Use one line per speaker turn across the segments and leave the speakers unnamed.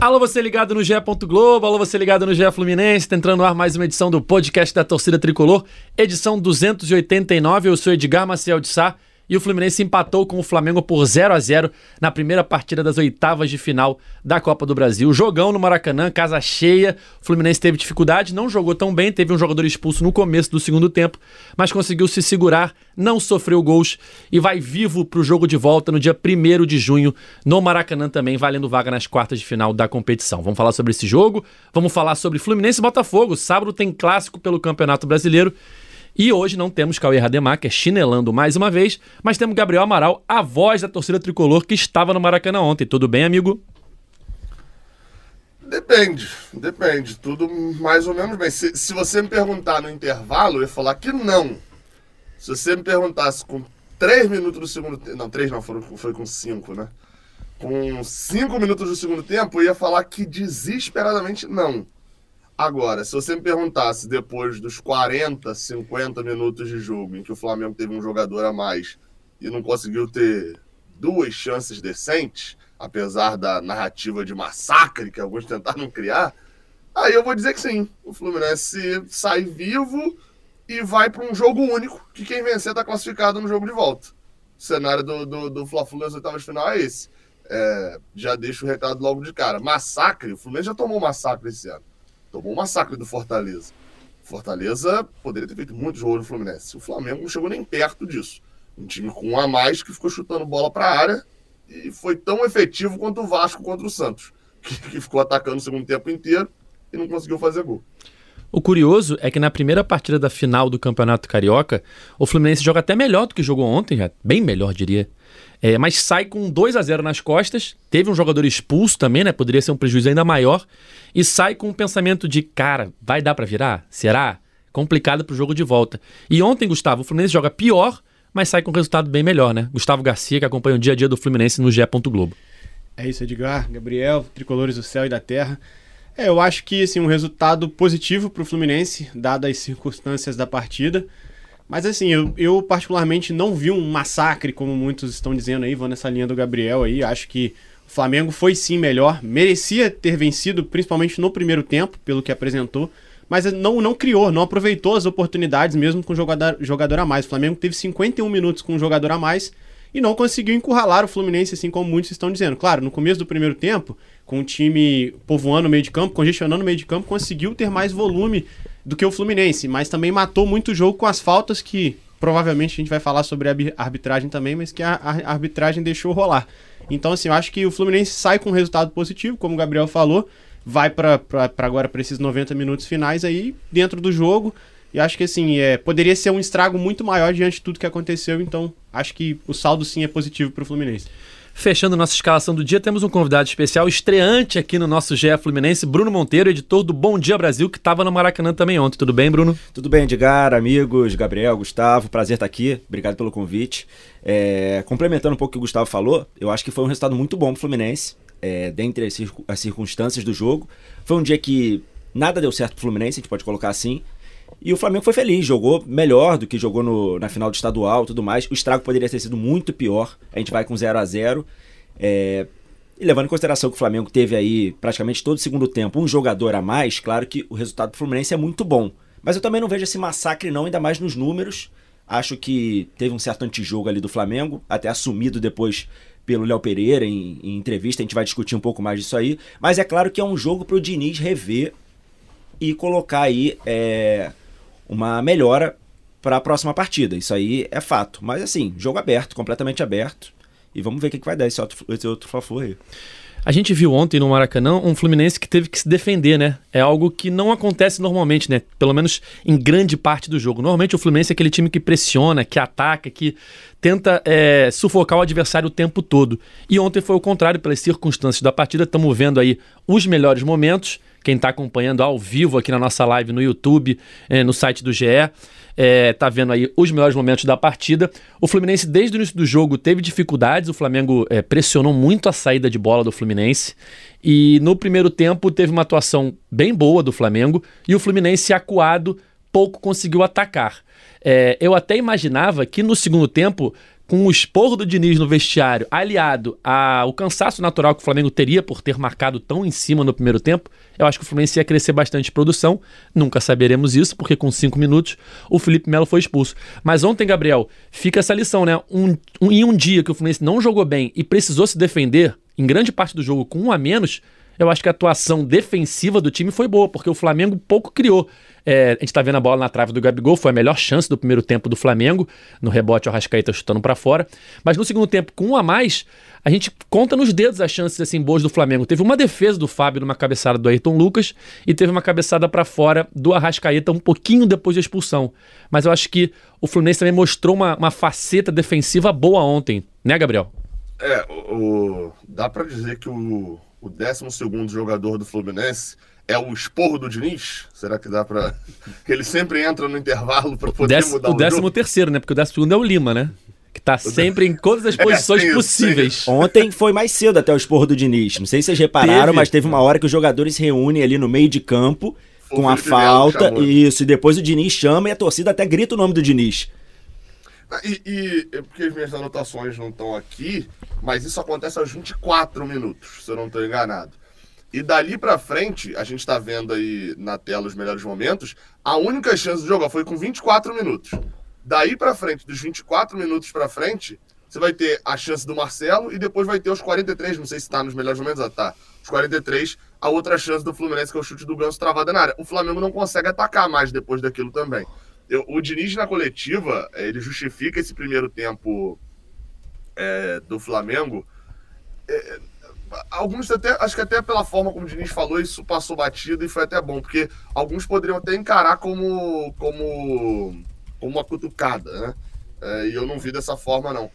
Alô, você ligado no GE. Globo, alô, você ligado no GE Fluminense, tá entrando no ar mais uma edição do podcast da torcida tricolor, edição 289. Eu sou Edgar Maciel de Sá e o Fluminense empatou com o Flamengo por 0 a 0 na primeira partida das oitavas de final da Copa do Brasil. Jogão no Maracanã, casa cheia. O Fluminense teve dificuldade, não jogou tão bem, teve um jogador expulso no começo do segundo tempo, mas conseguiu se segurar, não sofreu gols e vai vivo para o jogo de volta no dia 1 de junho no Maracanã também, valendo vaga nas quartas de final da competição. Vamos falar sobre esse jogo, vamos falar sobre Fluminense e Botafogo. Sábado tem clássico pelo Campeonato Brasileiro e hoje não temos Cauê Rademacher chinelando mais uma vez, mas temos Gabriel Amaral, a voz da torcida tricolor que estava no Maracanã ontem. Tudo bem, amigo?
Depende, depende. Tudo mais ou menos bem. Se, se você me perguntar no intervalo, eu ia falar que não. Se você me perguntasse com três minutos do segundo tempo. Não, três não, foi, foi com cinco, né? Com cinco minutos do segundo tempo, eu ia falar que desesperadamente não. Agora, se você me perguntasse depois dos 40, 50 minutos de jogo em que o Flamengo teve um jogador a mais e não conseguiu ter duas chances decentes, apesar da narrativa de massacre que alguns tentaram criar, aí eu vou dizer que sim. O Fluminense sai vivo e vai para um jogo único, que quem vencer está classificado no jogo de volta. O cenário do, do, do Fla-Flu nas oitavas de final é esse. É, já deixo o recado logo de cara. Massacre, o Fluminense já tomou massacre esse ano tomou um massacre do Fortaleza. Fortaleza poderia ter feito muito jogo no Fluminense. O Flamengo não chegou nem perto disso. Um time com um a mais que ficou chutando bola para a área e foi tão efetivo quanto o Vasco contra o Santos, que, que ficou atacando o segundo tempo inteiro e não conseguiu fazer gol.
O curioso é que na primeira partida da final do Campeonato Carioca, o Fluminense joga até melhor do que jogou ontem, já, bem melhor, diria. É, mas sai com 2 a 0 nas costas. Teve um jogador expulso também, né? Poderia ser um prejuízo ainda maior. E sai com um pensamento de, cara, vai dar para virar? Será? Complicado pro jogo de volta. E ontem, Gustavo, o Fluminense joga pior, mas sai com um resultado bem melhor, né? Gustavo Garcia, que acompanha o dia a dia do Fluminense no GE. Globo.
É isso, Edgar, Gabriel, tricolores do céu e da terra. É, eu acho que assim, um resultado positivo para o Fluminense, dadas as circunstâncias da partida. Mas assim, eu, eu particularmente não vi um massacre, como muitos estão dizendo aí, vou nessa linha do Gabriel aí. Acho que o Flamengo foi sim melhor, merecia ter vencido, principalmente no primeiro tempo, pelo que apresentou, mas não, não criou, não aproveitou as oportunidades mesmo com jogador, jogador a mais. O Flamengo teve 51 minutos com um jogador a mais e não conseguiu encurralar o Fluminense, assim como muitos estão dizendo. Claro, no começo do primeiro tempo, com o time povoando o meio de campo, congestionando o meio de campo, conseguiu ter mais volume do que o Fluminense, mas também matou muito o jogo com as faltas que provavelmente a gente vai falar sobre a arbitragem também, mas que a, arbitragem deixou rolar. Então, assim, eu acho que o Fluminense sai com um resultado positivo, como o Gabriel falou, vai para agora para esses 90 minutos finais aí, dentro do jogo. E acho que assim, é, poderia ser um estrago muito maior diante de tudo que aconteceu, então acho que o saldo sim é positivo para o Fluminense.
Fechando nossa escalação do dia, temos um convidado especial, estreante aqui no nosso GE Fluminense, Bruno Monteiro, editor do Bom Dia Brasil, que estava no Maracanã também ontem. Tudo bem, Bruno?
Tudo bem, Edgar, amigos, Gabriel, Gustavo, prazer estar aqui. Obrigado pelo convite. É, complementando um pouco o que o Gustavo falou, eu acho que foi um resultado muito bom para o Fluminense, é, dentre as, as circunstâncias do jogo. Foi um dia que nada deu certo para o Fluminense, a gente pode colocar assim. E o Flamengo foi feliz, jogou melhor do que jogou no, na final do estadual tudo mais. O estrago poderia ter sido muito pior. A gente vai com 0 a 0 é, E levando em consideração que o Flamengo teve aí praticamente todo o segundo tempo um jogador a mais, claro que o resultado do Fluminense é muito bom. Mas eu também não vejo esse massacre, não, ainda mais nos números. Acho que teve um certo antijogo ali do Flamengo, até assumido depois pelo Léo Pereira em, em, entrevista. A gente vai discutir um pouco mais disso aí. Mas é claro que é um jogo para o Diniz rever e colocar aí é, uma melhora para a próxima partida. Isso aí é fato. Mas assim, jogo aberto, completamente aberto. E vamos ver o que, que vai dar esse outro, esse outro Fla-Flu aí.
A gente viu ontem no Maracanã um Fluminense que teve que se defender, né? É algo que não acontece normalmente, né? Pelo menos em grande parte do jogo. Normalmente o Fluminense é aquele time que pressiona, que ataca, que tenta é, sufocar o adversário o tempo todo. E ontem foi o contrário, pelas circunstâncias da partida. Estamos vendo aí os melhores momentos quem está acompanhando ao vivo aqui na nossa live no YouTube, é, no site do GE, é, tá vendo aí os melhores momentos da partida. O Fluminense, desde o início do jogo, teve dificuldades. O Flamengo é, pressionou muito a saída de bola do Fluminense. E no primeiro tempo teve uma atuação bem boa do Flamengo. E o Fluminense, acuado, pouco conseguiu atacar. É, eu até imaginava que no segundo tempo com o esporro do Diniz no vestiário, aliado ao cansaço natural que o Flamengo teria por ter marcado tão em cima no primeiro tempo, eu acho que o Fluminense ia crescer bastante de produção. Nunca saberemos isso, porque com cinco minutos o Felipe Melo foi expulso. Mas ontem, Gabriel, fica essa lição, né? Um, um, em um dia que o Fluminense não jogou bem e precisou se defender, em grande parte do jogo com um a menos, eu acho que a atuação defensiva do time foi boa, porque o Flamengo pouco criou. É, a gente tá vendo a bola na trave do Gabigol, foi a melhor chance do primeiro tempo do Flamengo. No rebote, o Rascaeta chutando para fora. Mas no segundo tempo, com um a mais, a gente conta nos dedos as chances assim boas do Flamengo. Teve uma defesa do Fábio numa cabeçada do Ayrton Lucas e teve uma cabeçada para fora do Arrascaeta um pouquinho depois da expulsão. Mas eu acho que o Fluminense também mostrou uma, uma faceta defensiva boa ontem, né, Gabriel?
É, o, o dá para dizer que o, o 12 jogador do Fluminense é o esporro do Diniz? Será que dá para que ele sempre entra no intervalo para poder
Dez,
mudar
o, o décimo jogo? terceiro, né? Porque o décimo segundo é o Lima, né? Que tá sempre em todas as posições é, possíveis.
Ontem foi mais cedo até o esporro do Diniz. Não sei se vocês repararam, teve. mas teve uma hora que os jogadores se reúnem ali no meio de campo o com a falta. Isso, e depois o Diniz chama e a torcida até grita o nome do Diniz.
Ah, e, e é porque as minhas anotações não estão aqui, mas isso acontece aos 24 minutos, se eu não estou enganado. E dali para frente, a gente está vendo aí na tela os melhores momentos, a única chance de jogar foi com 24 minutos. Daí para frente, dos 24 minutos para frente, você vai ter a chance do Marcelo e depois vai ter os 43, não sei se está nos melhores momentos, ah, tá. Os 43, a outra chance do Fluminense, que é o chute do Ganso travada na área. O Flamengo não consegue atacar mais depois daquilo também. Eu, o Diniz na coletiva, eh, ele justifica esse primeiro tempo é, do Flamengo. É, alguns até, acho que até pela forma como o Diniz falou, isso passou batido e foi até bom, porque alguns poderiam até encarar como, como, como uma cutucada, né? É, e eu não vi dessa forma, não.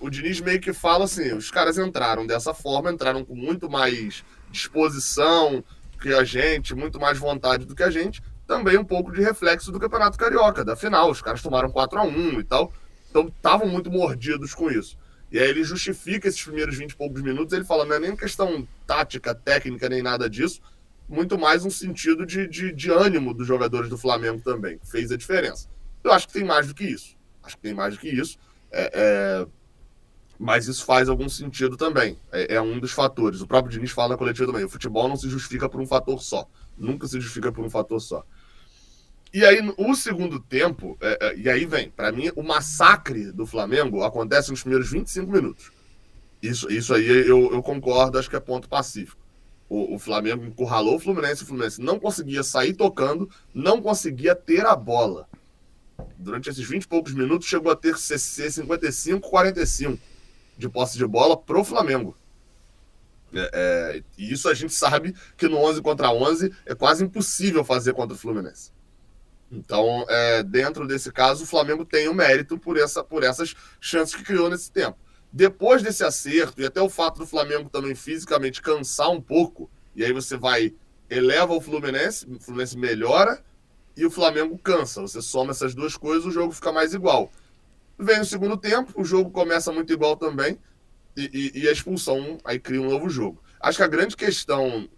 O Diniz meio que fala assim: os caras entraram dessa forma, entraram com muito mais disposição que a gente, muito mais vontade do que a gente também um pouco de reflexo do Campeonato Carioca, da final. Os caras tomaram 4 a 1 e tal. Então estavam muito mordidos com isso. E aí ele justifica esses primeiros 20 e poucos minutos, ele fala, não é nem questão tática, técnica, nem nada disso, muito mais um sentido de, de, de ânimo dos jogadores do Flamengo também, que fez a diferença. Eu acho que tem mais do que isso. Acho que tem mais do que isso. É, é... Mas isso faz algum sentido também. É, é, um dos fatores. O próprio Diniz fala na coletiva também. O futebol não se justifica por um fator só. Nunca se justifica por um fator só. E aí, o segundo tempo, é, é, e aí vem, para mim, o massacre do Flamengo acontece nos primeiros 25 minutos. Isso, isso aí eu, eu concordo, acho que é ponto pacífico. O, o Flamengo encurralou o Fluminense, o Fluminense não conseguia sair tocando, não conseguia ter a bola. Durante esses 20 e poucos minutos, chegou a ter CC 55-45 de posse de bola pro Flamengo. É, é, e isso a gente sabe que no 11 contra 11 é quase impossível fazer contra o Fluminense. Então, é, dentro desse caso, o Flamengo tem o um mérito por, essa, por essas chances que criou nesse tempo. Depois desse acerto, e até o fato do Flamengo também fisicamente cansar um pouco, e aí você vai, eleva o Fluminense, o Fluminense melhora, e o Flamengo cansa. Você soma essas duas coisas, o jogo fica mais igual. Vem o segundo tempo, o jogo começa muito igual também, e, e, e a expulsão aí cria um novo jogo. Acho que a grande questão,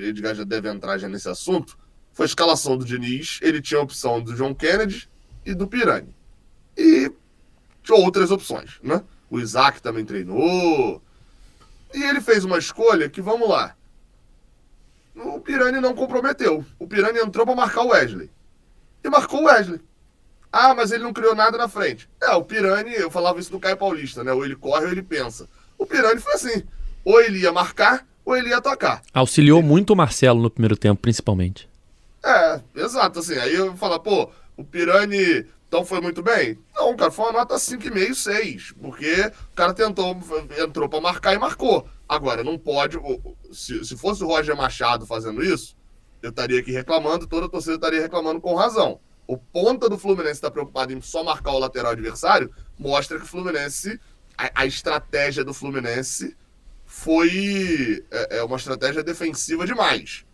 Edgar já deve entrar já nesse assunto, foi a escalação do Diniz. Ele tinha a opção do John Kennedy e do Pirani. E tinha outras opções, né? O Isaac também treinou. E ele fez uma escolha que, vamos lá, o Pirani não comprometeu. O Pirani entrou para marcar o Wesley. E marcou o Wesley. Ah, mas ele não criou nada na frente. É, o Pirani, eu falava isso do Caio Paulista, né? Ou ele corre ou ele pensa. O Pirani foi assim. Ou ele ia marcar, ou ele ia atacar.
Auxiliou muito o Marcelo no primeiro tempo, principalmente.
É, exato, assim. Aí eu falo, pô, o Pirani então foi muito bem? Não, cara, foi uma nota 5,5, 6. Porque o cara tentou, entrou para marcar e marcou. Agora, não pode. Se, se fosse o Roger Machado fazendo isso, eu estaria aqui reclamando, toda a torcida estaria reclamando com razão. O ponta do Fluminense está preocupado em só marcar o lateral adversário, mostra que o Fluminense, a, a estratégia do Fluminense foi é, é uma estratégia defensiva demais.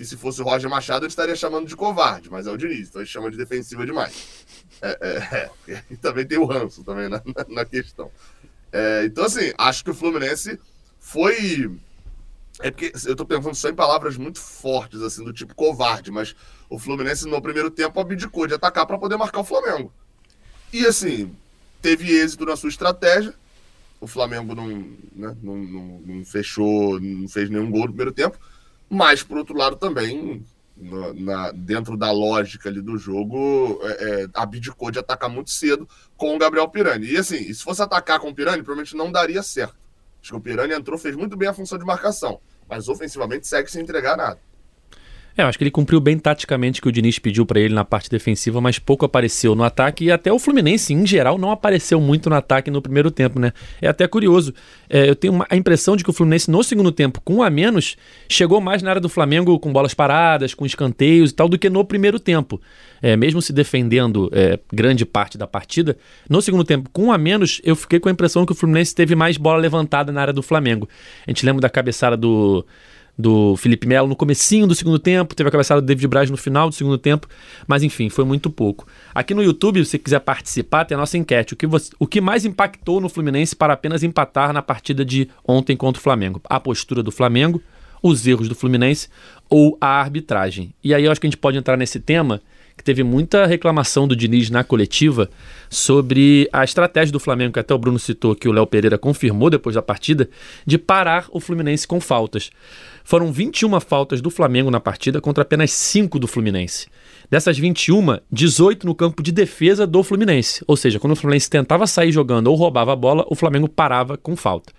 E se fosse o Roger Machado, ele estaria chamando de covarde, mas é o Diniz, então ele chama de defensiva demais. É, é, é. E também tem o ranço também na, na, na questão. É, então, assim, acho que o Fluminense foi. É porque eu tô pensando só em palavras muito fortes, assim, do tipo covarde, mas o Fluminense no primeiro tempo abdicou de atacar para poder marcar o Flamengo. E assim, teve êxito na sua estratégia. O Flamengo não, né, não, não, não fechou, não fez nenhum gol no primeiro tempo. Mas, por outro lado, também, na, na- dentro da lógica ali do jogo, é, é, abdicou de atacar muito cedo com o Gabriel Pirani. E assim, e se fosse atacar com o Pirani, provavelmente não daria certo. Acho que o Pirani entrou, fez muito bem a função de marcação. Mas ofensivamente segue sem entregar nada.
É, eu acho que ele cumpriu bem taticamente o que o Diniz pediu pra ele na parte defensiva, mas pouco apareceu no ataque e até o Fluminense, em geral, não apareceu muito no ataque no primeiro tempo, né? É até curioso. É, eu tenho uma- a impressão de que o Fluminense, no segundo tempo, com um a menos, chegou mais na área do Flamengo com bolas paradas, com escanteios e tal, do que no primeiro tempo. É, mesmo se defendendo é, grande parte da partida, no segundo tempo, com um a menos, eu fiquei com a impressão que o Fluminense teve mais bola levantada na área do Flamengo. A gente lembra da cabeçada do do Felipe Melo no comecinho do segundo tempo, teve a cabeçada do David Braz no final do segundo tempo, mas enfim, foi muito pouco. Aqui no YouTube, se você quiser participar, tem a nossa enquete. O que, você- o que mais impactou no Fluminense para apenas empatar na partida de ontem contra o Flamengo? A postura do Flamengo, os erros do Fluminense ou a arbitragem? E aí eu acho que a gente pode entrar nesse tema, que teve muita reclamação do Diniz na coletiva sobre a estratégia do Flamengo, que até o Bruno citou, que o Léo Pereira confirmou depois da partida, de parar o Fluminense com faltas. Foram 21 faltas do Flamengo na partida contra apenas 5 do Fluminense. Dessas 21, 18 no campo de defesa do Fluminense. Ou seja, quando o Fluminense tentava sair jogando ou roubava a bola, o Flamengo parava com falta.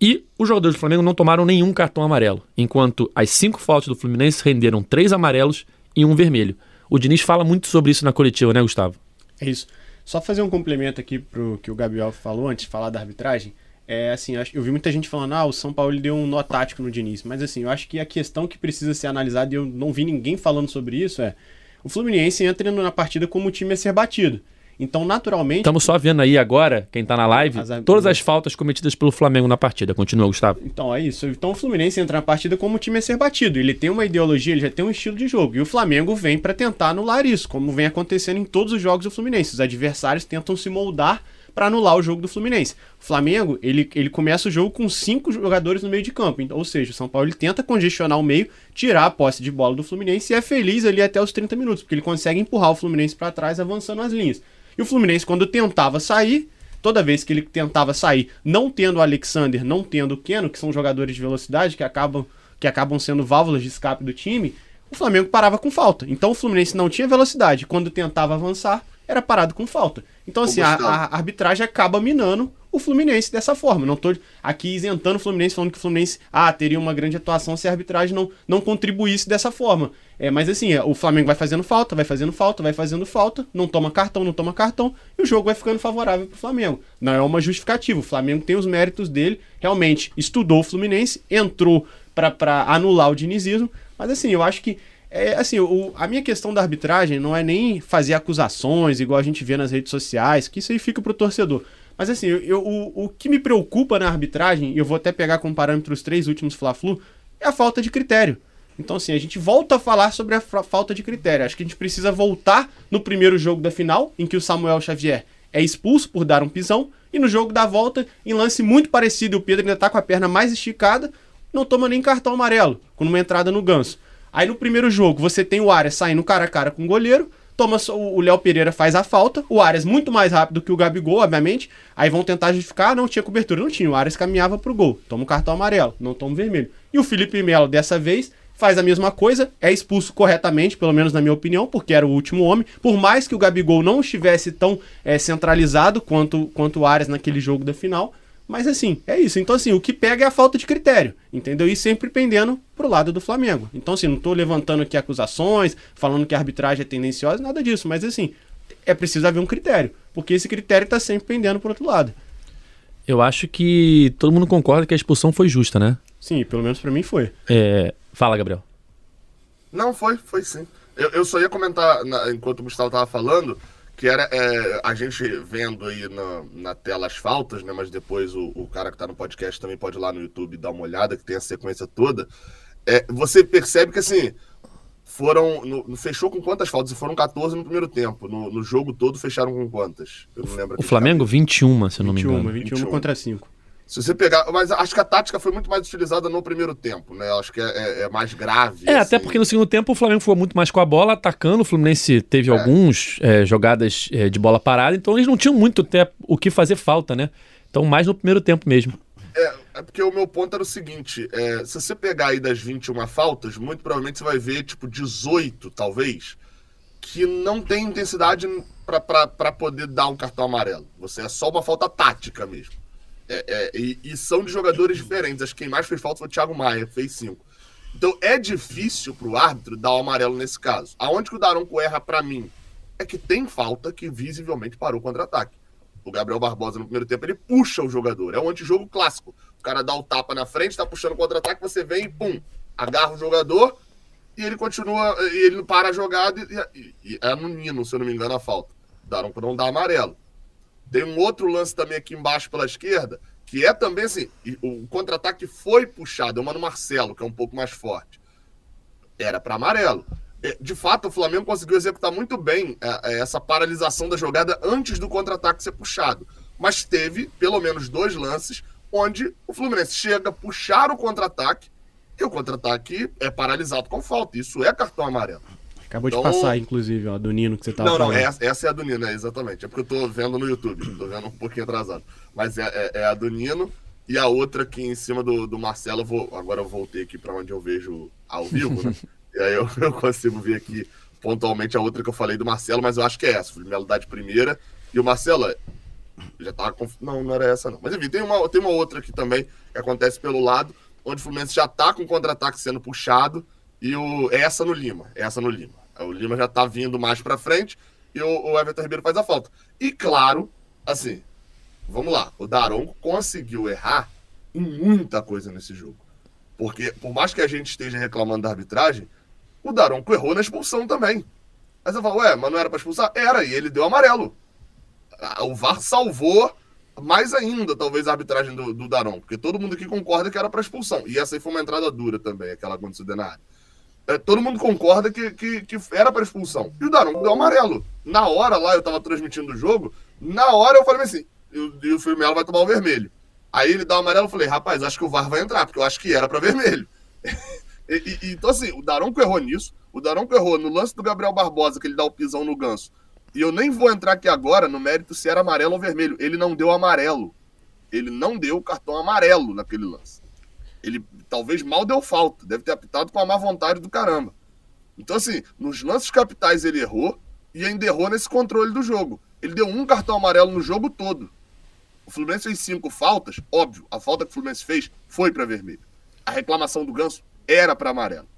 E os jogadores do Flamengo não tomaram nenhum cartão amarelo, enquanto as cinco faltas do Fluminense renderam três amarelos e um vermelho. O Diniz fala muito sobre isso na coletiva, né, Gustavo?
É isso. Só fazer um complemento aqui pro que o Gabriel falou antes de falar da arbitragem. É assim, eu vi muita gente falando, ah, o São Paulo deu um nó tático no Diniz. Mas assim, eu acho que a questão que precisa ser analisada, e eu não vi ninguém falando sobre isso, é o Fluminense entra na partida como o time a ser batido. Então, naturalmente.
Estamos só vendo aí agora, quem tá na live,
As-
todas as faltas cometidas pelo Flamengo na partida. Continua, Gustavo.
Então, é isso. Então o Fluminense entra na partida como o time a ser batido. Ele tem uma ideologia, ele já tem um estilo de jogo. E o Flamengo vem pra tentar anular isso, como vem acontecendo em todos os jogos do Fluminense. Os adversários tentam se moldar pra anular o jogo do Fluminense. O Flamengo, ele, ele começa o jogo com cinco jogadores no meio de campo. Então, ou seja, o São Paulo ele tenta congestionar o meio, tirar a posse de bola do Fluminense e é feliz ali até os 30 minutos, porque ele consegue empurrar o Fluminense pra trás avançando as linhas. E o Fluminense, quando tentava sair, toda vez que ele tentava sair, não tendo o Alexander, não tendo o Keno, que são jogadores de velocidade que acabam, que acabam sendo válvulas de escape do time, o Flamengo parava com falta. Então o Fluminense não tinha velocidade. Quando tentava avançar, era parado com falta. Então, assim, a, a arbitragem acaba minando o Fluminense dessa forma. Não tô aqui isentando o Fluminense, falando que o Fluminense ah, teria uma grande atuação se a arbitragem não, não contribuísse dessa forma. É, mas assim, é, o Flamengo vai fazendo falta, vai fazendo falta, vai fazendo falta, não toma cartão, não toma cartão, e o jogo vai ficando favorável pro Flamengo. Não é uma justificativa. O Flamengo tem os méritos dele, realmente estudou o Fluminense, entrou pra anular o dinizismo, mas assim, eu acho que é, assim, o- a minha questão da arbitragem não é nem fazer acusações, igual a gente vê nas redes sociais, que isso aí fica pro torcedor. Mas assim, eu, eu- o, o que me preocupa na arbitragem, e eu vou até pegar como parâmetro os três últimos Fla-Flu, é a falta de critério. Então, assim, a gente volta a falar sobre a fa- falta de critério. Acho que a gente precisa voltar no primeiro jogo da final, em que o Samuel Xavier é expulso por dar um pisão, e no jogo da volta, em lance muito parecido, o Pedro ainda tá com a perna mais esticada, não toma nem cartão amarelo, com uma entrada no ganso. Aí no primeiro jogo, você tem o Arias saindo cara a cara com o goleiro, toma só- o o Léo Pereira faz a falta, o Arias muito mais rápido que o Gabigol, obviamente, aí vão tentar justificar, não tinha cobertura, não tinha, o Arias caminhava pro gol, toma um cartão amarelo, não toma um vermelho. E o Felipe Melo, dessa vez, faz a mesma coisa, é expulso corretamente, pelo menos na minha opinião, porque era o último homem, por mais que o Gabigol não estivesse tão eh, centralizado quanto, quanto o Arias naquele jogo da final, mas assim, é isso. Então, assim, o que pega é a falta de critério, entendeu? E sempre pendendo pro lado do Flamengo. Então, assim, não tô levantando aqui acusações, falando que a arbitragem é tendenciosa, nada disso, mas assim, é preciso haver um critério, porque esse critério tá sempre pendendo pro outro lado.
Eu acho que todo mundo concorda que a expulsão foi justa, né?
Sim, pelo menos pra mim foi.
É, Fala, Gabriel.
Não, foi, foi sim. Eu, eu só ia comentar, na- enquanto o Gustavo tava falando, que era é, a gente vendo aí na, na tela as faltas, né? Mas depois o, o cara que tá no podcast também pode ir lá no YouTube dar uma olhada, que tem a sequência toda. É, você percebe que assim. Foram. no- fechou com quantas faltas? Foram 14 no primeiro tempo. No, no jogo todo fecharam com quantas? Eu não lembro
O Flamengo, 21, se eu não me
21,
engano.
21,
21.
contra 5.
Se você pegar. Mas acho que a tática foi muito mais utilizada no primeiro tempo, né? Acho que é, é- é mais grave.
É,
assim.
até porque no segundo tempo o Flamengo foi muito mais com a bola, atacando. O Fluminense teve alguns é, jogadas é, de bola parada, então eles não tinham muito até o que fazer falta, né? Então, mais no primeiro tempo mesmo.
É, é porque o meu ponto era o seguinte: é, se você pegar aí das 21 faltas, muito provavelmente você vai ver, tipo, 18, talvez, que não tem intensidade pra poder dar um cartão amarelo. Você é só uma falta tática mesmo. É, é, e, e são de jogadores diferentes. Acho que quem mais fez falta foi o Thiago Maia, fez 5. Então é difícil pro árbitro dar o amarelo nesse caso. Aonde que o Daronco erra pra mim? É que tem falta que visivelmente parou o contra-ataque. O Gabriel Barbosa no primeiro tempo ele puxa o jogador. É um antijogo clássico. O cara dá o tapa na frente, tá puxando o contra-ataque, você vem e pum, agarra o jogador e ele continua, e ele não para a jogada e, e- e é no Nino, se eu não me engano, a falta. Daronco não dá amarelo. Tem um outro lance também aqui embaixo pela esquerda, que é também assim, o contra-ataque foi puxado, é uma no Marcelo, que é um pouco mais forte. Era para amarelo. É, De fato, o Flamengo conseguiu executar muito bem é, é, essa paralisação da jogada antes do contra-ataque ser puxado. Mas teve pelo menos dois lances onde o Fluminense chega a puxar o contra-ataque e o contra-ataque é paralisado com falta. Isso é cartão amarelo.
Acabou de
Então-
passar, inclusive, ó, do Nino que você tava
não, não, essa, essa é a do Nino, é, exatamente. É porque eu tô vendo no YouTube, tô vendo um pouquinho atrasado. Mas é, é- é a do Nino e a outra aqui em cima do, do Marcelo. Vou, agora eu voltei aqui para onde eu vejo ao vivo, né? e aí eu, eu consigo ver aqui pontualmente a outra que eu falei do Marcelo, mas eu acho que é essa. O Melo dá de primeira. E o Marcelo já tava. Conf... Não, não era essa, não. Mas enfim, tem uma, tem uma outra aqui também que acontece pelo lado, onde o Fluminense já tá com o contra-ataque sendo puxado. E o, é essa no Lima. é Essa no Lima. O Lima já tá vindo mais pra frente e o, o Everton Ribeiro faz a falta. E claro, assim, vamos lá. O Daronco conseguiu errar em muita coisa nesse jogo. Porque, por mais que a gente esteja reclamando da arbitragem, o Daronco errou na expulsão também. Aí você fala, ué, mas não era pra expulsar? Era, e ele deu amarelo. O VAR salvou mais ainda, talvez, a arbitragem do, do porque todo mundo aqui concorda que era para expulsão. E essa aí foi uma entrada dura também, aquela aconteceu na área. É, todo mundo concorda que, que, que era para expulsão. E o Daron deu amarelo. Na hora lá, eu tava transmitindo o jogo, na hora eu falei assim, e o, e o vai tomar o vermelho. Aí ele dá o amarelo, eu falei, rapaz, acho que o VAR vai entrar, porque eu acho que era para vermelho. E- e- então, assim, o Daronco errou nisso. O Daronco errou no lance do Gabriel Barbosa, que ele dá o pisão no ganso. E eu nem vou entrar aqui agora no mérito se era amarelo ou vermelho. Ele não deu amarelo. Ele não deu o cartão amarelo naquele lance. Ele talvez mal deu falta. Deve ter apitado com a má vontade do caramba. Então, assim, nos lances capitais ele errou e ainda errou nesse controle do jogo. Ele deu um cartão amarelo no jogo todo. O Fluminense fez cinco faltas, óbvio, a falta que o Fluminense fez foi para vermelho. A reclamação do Ganso era para amarelo.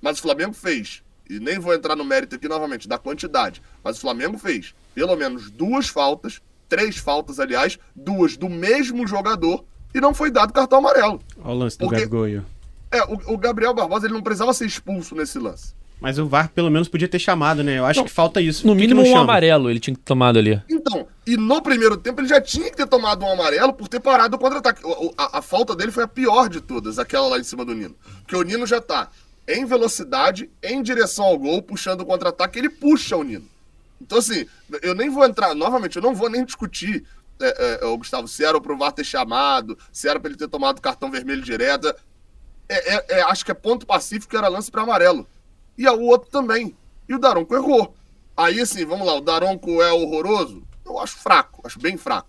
Mas o Flamengo fez, e nem vou entrar no mérito aqui novamente da quantidade, mas o Flamengo fez pelo menos duas faltas, três faltas, aliás, duas do mesmo jogador, e não foi dado cartão amarelo.
Olha o lance do
Porque-
Gabigol.
É, o, o Gabriel Barbosa ele não precisava ser expulso nesse lance.
Mas o VAR pelo menos podia ter chamado, né? Eu acho
Não,
que falta isso.
No
que que
mínimo um amarelo ele tinha tomado ali.
Então, e no primeiro tempo ele já tinha que ter tomado um amarelo por ter parado o contra-ataque. O- A, a falta dele foi a pior de todas, aquela lá em cima do Nino. Porque o Nino já tá em velocidade, em direção ao gol, puxando o contra-ataque, ele puxa o Nino. Então, assim, eu nem vou entrar, novamente, eu não vou nem discutir, é, é, o Gustavo, se era pro VAR ter chamado, se era ele ter tomado cartão vermelho direto. É, é- é- acho que é ponto pacífico era lance para amarelo. E o outro também. E o Daronco errou. Aí, assim, vamos lá, o Daronco é horroroso? Eu acho fraco, acho bem fraco.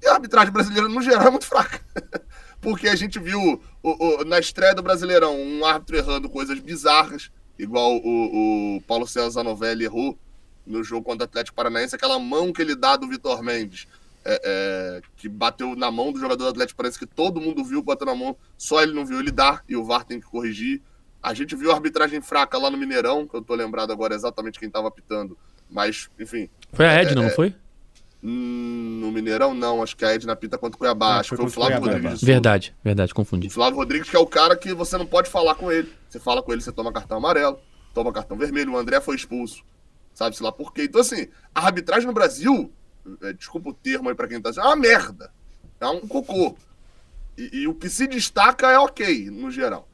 E a arbitragem brasileira, no geral, é muito fraca. Porque a gente viu o- o- na estreia do Brasileirão um árbitro errando coisas bizarras, igual o, o Paulo César Novelli errou no jogo contra o Atlético Paranaense, aquela mão que ele dá do Vitor Mendes, é, é, que bateu na mão do jogador do Atlético Paranaense, que todo mundo viu bateu na mão, só ele não viu, ele dá, e o VAR tem que corrigir. A gente viu a arbitragem fraca lá no Mineirão, que eu tô lembrado agora exatamente quem tava apitando, mas, enfim,
Foi a Edna, não foi?
hum, no Mineirão não, acho que a Edna pita contra o Cuiabá,
É,
acho que
foi
foi o Flávio
Cuiabá.
Rodrigues.
Verdade, verdade, confundi.
O Flávio Rodrigues, que é o cara que você não pode falar com ele. Você fala com ele, você toma cartão amarelo, toma cartão vermelho. O André foi expulso. Sabe-se lá por quê. Então, assim, a arbitragem no Brasil, é, desculpa o termo aí pra quem tá dizendo, é uma merda. É um cocô. E, e o que se destaca é ok, no geral.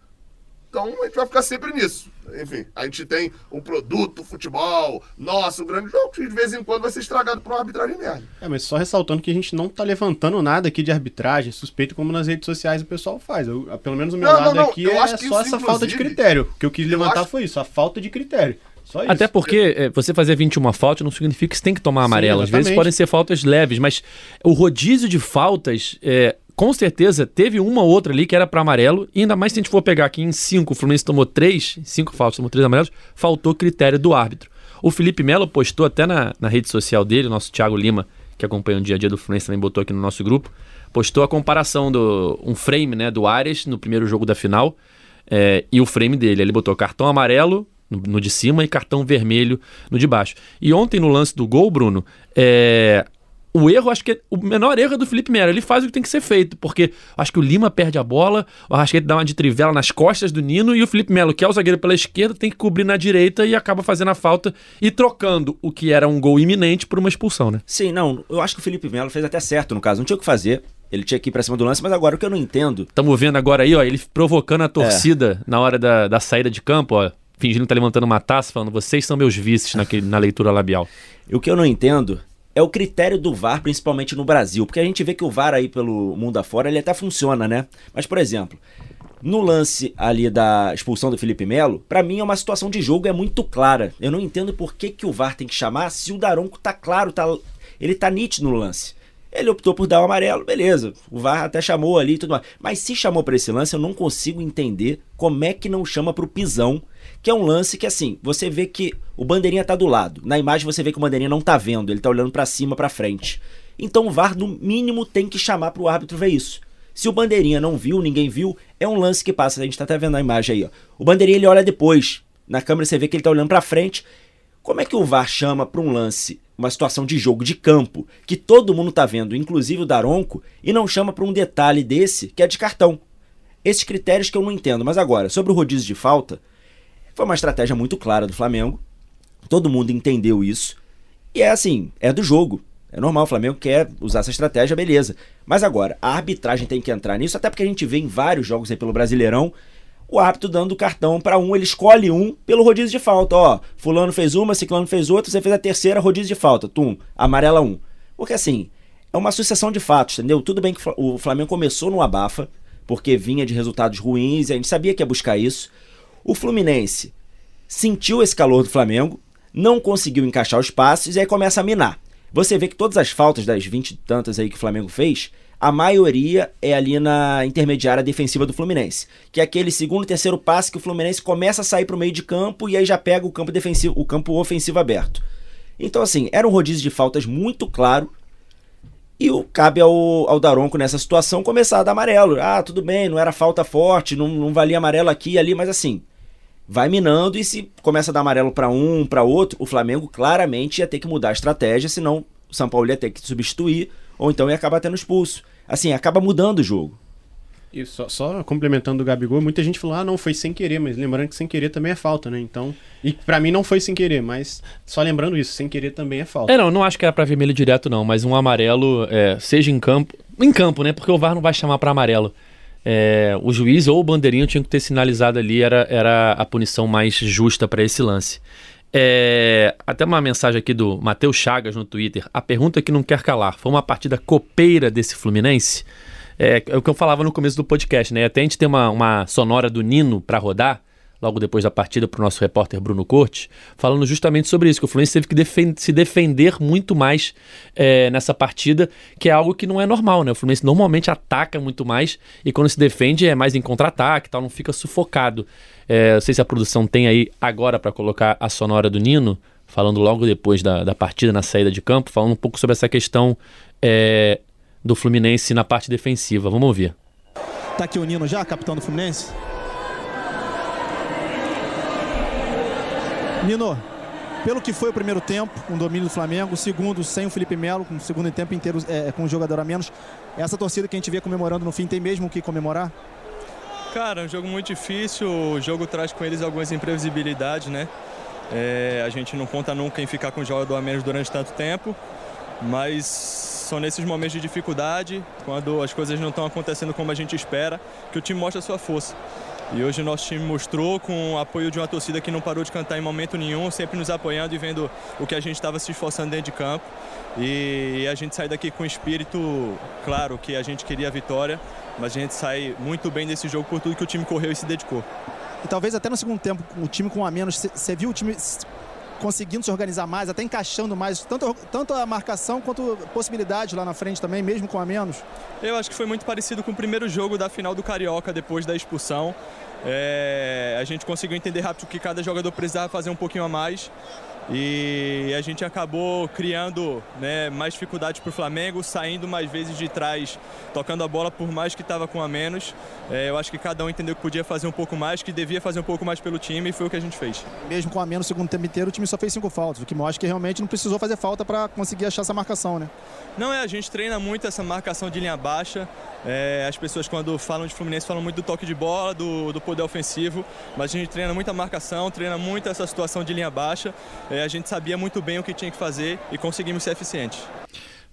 Então, a gente vai ficar sempre nisso. enfim, a gente tem o produto, o futebol, nosso, o grande jogo, que de vez em quando vai ser estragado por uma arbitragem merda.
É, mas só ressaltando que a gente não tá levantando nada aqui de arbitragem, suspeito como nas redes sociais o pessoal faz. Eu, pelo menos o meu
Não,
lado
não, não,
aqui
eu
é só
isso,
essa falta de critério. O que eu quis levantar
acho-
foi isso, a falta de critério. Só isso.
Até porque é, você fazer 21 faltas não significa que você tem que tomar amarelo. Às vezes podem ser faltas leves, mas o rodízio de faltas, é, com certeza, teve uma ou outra ali que era para amarelo. E ainda mais se a gente for pegar aqui em 5, o Fluminense tomou 3, 5 faltas, tomou 3 amarelos, faltou critério do árbitro. O Felipe Melo postou até na, na rede social dele, o nosso Thiago Lima, que acompanha o dia a dia do Fluminense, também botou aqui no nosso grupo, postou a comparação do um frame né, do Arias no primeiro jogo da final é, e o frame dele. Ele botou cartão amarelo no, no de cima e cartão vermelho no de baixo. E ontem no lance do gol, Bruno, é, o erro, acho que é- o menor erro é do Felipe Melo. Ele faz o que tem que ser feito, porque acho que o Lima perde a bola, o Arrascaeta dá uma de trivela nas costas do Nino e o Felipe Melo, que é o zagueiro pela esquerda, tem que cobrir na direita e acaba fazendo a falta e trocando o que era um gol iminente por uma expulsão, né?
Sim, não, eu acho que o Felipe Melo fez até certo no caso, não tinha o que fazer. Ele tinha que ir pra cima do lance, mas agora o que eu não entendo.
Estamos vendo agora aí, ó, ele provocando a torcida na hora da, da saída de campo, ó, fingindo que tá levantando uma taça, falando, vocês são meus vices naquele, na leitura labial.
O que eu não entendo é o critério do VAR, principalmente no Brasil. Porque a gente vê que o VAR aí pelo mundo afora, ele até funciona, né? Mas, por exemplo, no lance ali da expulsão do Felipe Melo, pra mim é uma situação de jogo é muito clara. Eu não entendo por que, que o VAR tem que chamar se o Daronco tá claro, tá, ele tá nítido no lance. Ele optou por dar o amarelo, beleza. O VAR até chamou ali e tudo mais. Mas se chamou pra esse lance, eu não consigo entender como é que não chama pro pisão, que é um lance que assim, você vê que o bandeirinha tá do lado. Na imagem você vê que o bandeirinha não tá vendo, ele tá olhando pra cima, pra frente. Então o VAR no mínimo tem que chamar pro árbitro ver isso. Se o bandeirinha não viu, ninguém viu, é um lance que passa, a gente tá até vendo a imagem aí, ó. O bandeirinha ele olha depois. Na câmera você vê que ele tá olhando pra frente. Como é que o VAR chama para um lance, uma situação de jogo de campo, que todo mundo tá vendo, inclusive o Daronco, e não chama para um detalhe desse, que é de cartão? Esses critérios que eu não entendo. Mas agora, sobre o rodízio de falta, foi uma estratégia muito clara do Flamengo. Todo mundo entendeu isso. E é assim, é do jogo. É normal, o Flamengo quer usar essa estratégia, beleza. Mas agora, a arbitragem tem que entrar nisso, até porque a gente vê em vários jogos aí pelo Brasileirão o árbitro dando cartão para um, ele escolhe um pelo rodízio de falta. Ó, fulano fez uma, ciclano fez outra, você fez a terceira, rodízio de falta. Tum, amarela um. Porque assim, é uma sucessão de fatos, entendeu? Tudo bem que o Flamengo começou no abafa, porque vinha de resultados ruins, e a gente sabia que ia buscar isso. O Fluminense sentiu esse calor do Flamengo, não conseguiu encaixar os passes e aí começa a minar. Você vê que todas as faltas das 20 e tantas aí que o Flamengo fez, a maioria é ali na intermediária defensiva do Fluminense, que é aquele segundo e terceiro passe que o Fluminense começa a sair para o meio de campo e aí já pega o campo defensivo, o campo ofensivo aberto. Então assim, era um rodízio de faltas muito claro. E o, cabe ao, ao Daronco nessa situação começar a dar amarelo. Ah, tudo bem, não era falta forte, não, não valia amarelo aqui e ali, mas assim, vai minando e se começa a dar amarelo para um, para outro, o Flamengo claramente ia ter que mudar a estratégia, senão o São Paulo ia ter que substituir ou então ia acabar tendo expulso. Assim, acaba mudando o jogo.
E só, só complementando o Gabigol, muita gente falou, ah, não, foi sem querer, mas lembrando que sem querer também é falta, né? Então, e pra mim não foi sem querer, mas só lembrando isso, sem querer também é falta.
É, não, não acho que era pra vermelho direto, não, mas um amarelo, é, seja em campo. Em campo, né? Porque o VAR não vai chamar pra amarelo. É, o juiz ou o bandeirinho tinham que ter sinalizado ali, era, era a punição mais justa pra esse lance. É, até uma mensagem aqui do Matheus Chagas no Twitter. A pergunta que não quer calar: foi uma partida copeira desse Fluminense? É, é o que eu falava no começo do podcast, né? Até a gente tem uma, uma sonora do Nino pra rodar, logo depois da partida, para o nosso repórter Bruno Cortes, falando justamente sobre isso, que o Fluminense teve que se defender muito mais é, nessa partida, que é algo que não é normal, né? O Fluminense normalmente ataca muito mais e quando se defende é mais em contra-ataque tal, não fica sufocado. É, não sei se a produção tem aí agora para colocar a sonora do Nino, falando logo depois da, da partida, na saída de campo, falando um pouco sobre essa questão é, do Fluminense na parte defensiva. Vamos ouvir.
Tá aqui o Nino já, capitão do Fluminense. Nino, pelo que foi o primeiro tempo, um domínio do Flamengo, segundo sem o Felipe Melo, com o segundo tempo inteiro é, com o jogador a menos, essa torcida que a gente vê comemorando no fim tem mesmo o que comemorar?
Cara, é um jogo muito difícil, o jogo traz com eles algumas imprevisibilidades, né? É, a gente não conta nunca em ficar com o jogador a menos durante tanto tempo, mas são nesses momentos de dificuldade, quando as coisas não estão acontecendo como a gente espera, que o time mostra a sua força. E hoje o nosso time mostrou com o apoio de uma torcida que não parou de cantar em momento nenhum, sempre nos apoiando e vendo o que a gente estava se esforçando dentro de campo. E a gente sai daqui com espírito, claro que a gente queria a vitória, mas a gente sai muito bem desse jogo por tudo que o time correu e se dedicou.
E talvez até no segundo tempo, o time com a menos, você viu o time conseguindo se organizar mais, até encaixando mais, tanto, tanto a marcação quanto possibilidade lá na frente também, mesmo com a menos?
Eu acho que foi muito parecido com o primeiro jogo da final do Carioca, depois da expulsão. É, a gente conseguiu entender rápido que cada jogador precisava fazer um pouquinho a mais e a gente acabou criando né, mais dificuldades para o Flamengo, saindo mais vezes de trás, tocando a bola por mais que estava com a menos. É, eu acho que cada um entendeu que podia fazer um pouco mais, que devia fazer um pouco mais pelo time e foi o que a gente fez.
Mesmo com a menos no segundo tempo inteiro, o time só fez cinco faltas, o que mostra que realmente não precisou fazer falta para conseguir achar essa marcação, né?
Não, é, a gente treina muito essa marcação de linha baixa. É, as pessoas quando falam de Fluminense falam muito do toque de bola, do, do poder ofensivo, mas a gente treina muita marcação, treina muito essa situação de linha baixa. É, a gente sabia muito bem o que tinha que fazer e conseguimos ser eficientes.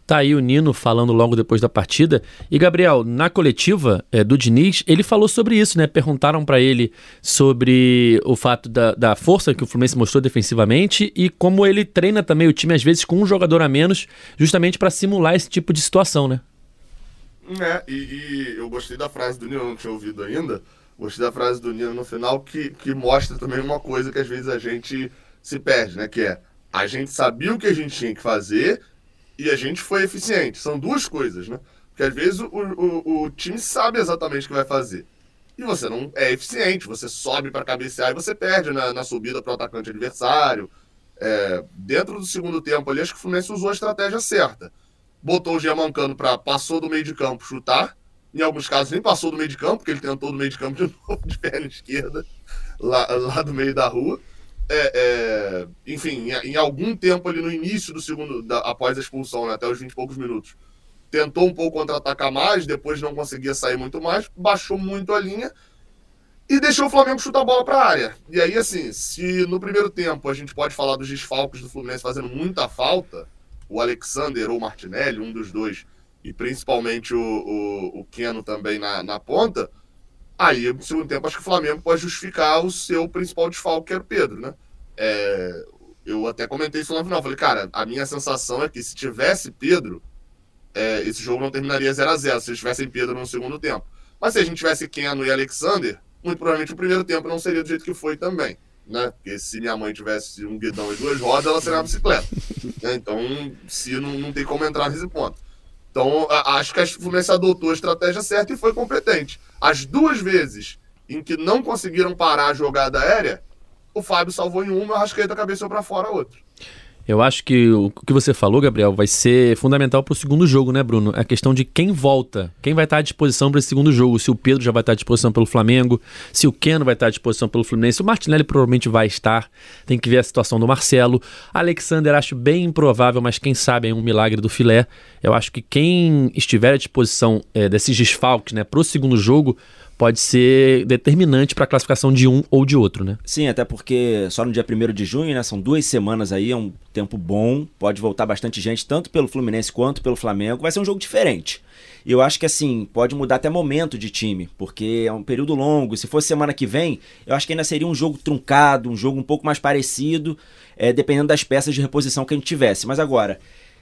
Tá aí o Nino falando logo depois da partida. E Gabriel, na coletiva é, do Diniz, ele falou sobre isso, né? Perguntaram para ele sobre o fato da, da, força que o Fluminense mostrou defensivamente e como ele treina também o time, às vezes, com um jogador a menos, justamente para simular esse tipo de situação, né?
É, e, e, eu gostei da frase do Nino, não tinha ouvido ainda. Gostei da frase do Nino no final, que, que mostra também uma coisa que às vezes a gente se perde, né? Que é a gente sabia o que a gente tinha que fazer e a gente foi eficiente. São duas coisas, né? Porque às vezes o, o, o time sabe exatamente o que vai fazer. E você não é eficiente, você sobe para cabecear e você perde na, na subida para o atacante adversário. É, dentro do segundo tempo ali, acho que o Fluminense usou a estratégia certa. Botou o Giamancano para passou do meio de campo chutar. Em alguns casos nem passou do meio de campo, porque ele tentou do meio de campo de novo, de perna esquerda, lá, lá do meio da rua é, é, enfim, em, em, algum tempo ali no início do segundo, da, após a expulsão, né, até os 20 e poucos minutos, tentou um pouco contra-atacar mais, depois não conseguia sair muito mais, baixou muito a linha e deixou o Flamengo chutar a bola para a área. E aí, assim, se no primeiro tempo a gente pode falar dos desfalques do Fluminense fazendo muita falta, o Alexander ou o Martinelli, um dos dois, e principalmente o, o, o Keno também na, na ponta, Aí, no segundo tempo, acho que o Flamengo pode justificar o seu principal desfalque, que era o Pedro, né? É, eu até comentei isso no final. Falei, cara, a minha sensação é que se tivesse Pedro, é, esse jogo não terminaria 0 a 0 se eles tivessem Pedro no segundo tempo. Mas se a gente tivesse Keno e Alexander, muito provavelmente o primeiro tempo não seria do jeito que foi também. Né? Porque se minha mãe tivesse um guidão e duas rodas, ela seria uma bicicleta. Né? Então, se não, não tem como entrar nesse ponto. Então, acho que a Fluminense adotou a estratégia certa e foi competente. As duas vezes em que não conseguiram parar a jogada aérea, o Fábio salvou em uma, a Rascaeta cabeceou para fora a outra.
Eu acho que o que você falou, Gabriel, vai ser fundamental para o segundo jogo, né, Bruno? A questão de quem volta, quem vai estar à disposição para esse segundo jogo. Se o Pedro já vai estar à disposição pelo Flamengo, se o Keno vai estar à disposição pelo Fluminense, o Martinelli provavelmente vai estar. Tem que ver a situação do Marcelo. Alexander acho bem improvável, mas quem sabe é um milagre do filé. Eu acho que quem estiver à disposição é, desses desfalques, né, para o segundo jogo pode ser determinante para a classificação de um ou de outro, né?
Sim, até porque só no dia 1 de junho, né? São duas semanas aí, é um tempo bom, pode voltar bastante gente, tanto pelo Fluminense quanto pelo Flamengo. Vai ser um jogo diferente. E eu acho que assim, pode mudar até momento de time, porque é um período longo. Se fosse semana que vem, eu acho que ainda seria um jogo truncado, um jogo um pouco mais parecido, é, dependendo das peças de reposição que a gente tivesse. Mas agora,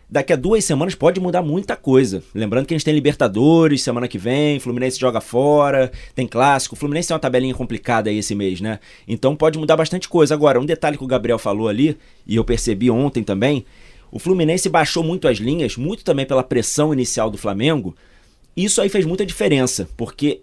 daqui a duas semanas pode mudar muita coisa. Lembrando que a gente tem Libertadores semana que vem, Fluminense joga fora, tem clássico. Fluminense tem uma tabelinha complicada aí esse mês, né? Então pode mudar bastante coisa. Agora, um detalhe que o Gabriel falou ali, e eu percebi ontem também, o Fluminense baixou muito as linhas, muito também pela pressão inicial do Flamengo. Isso aí fez muita diferença, porque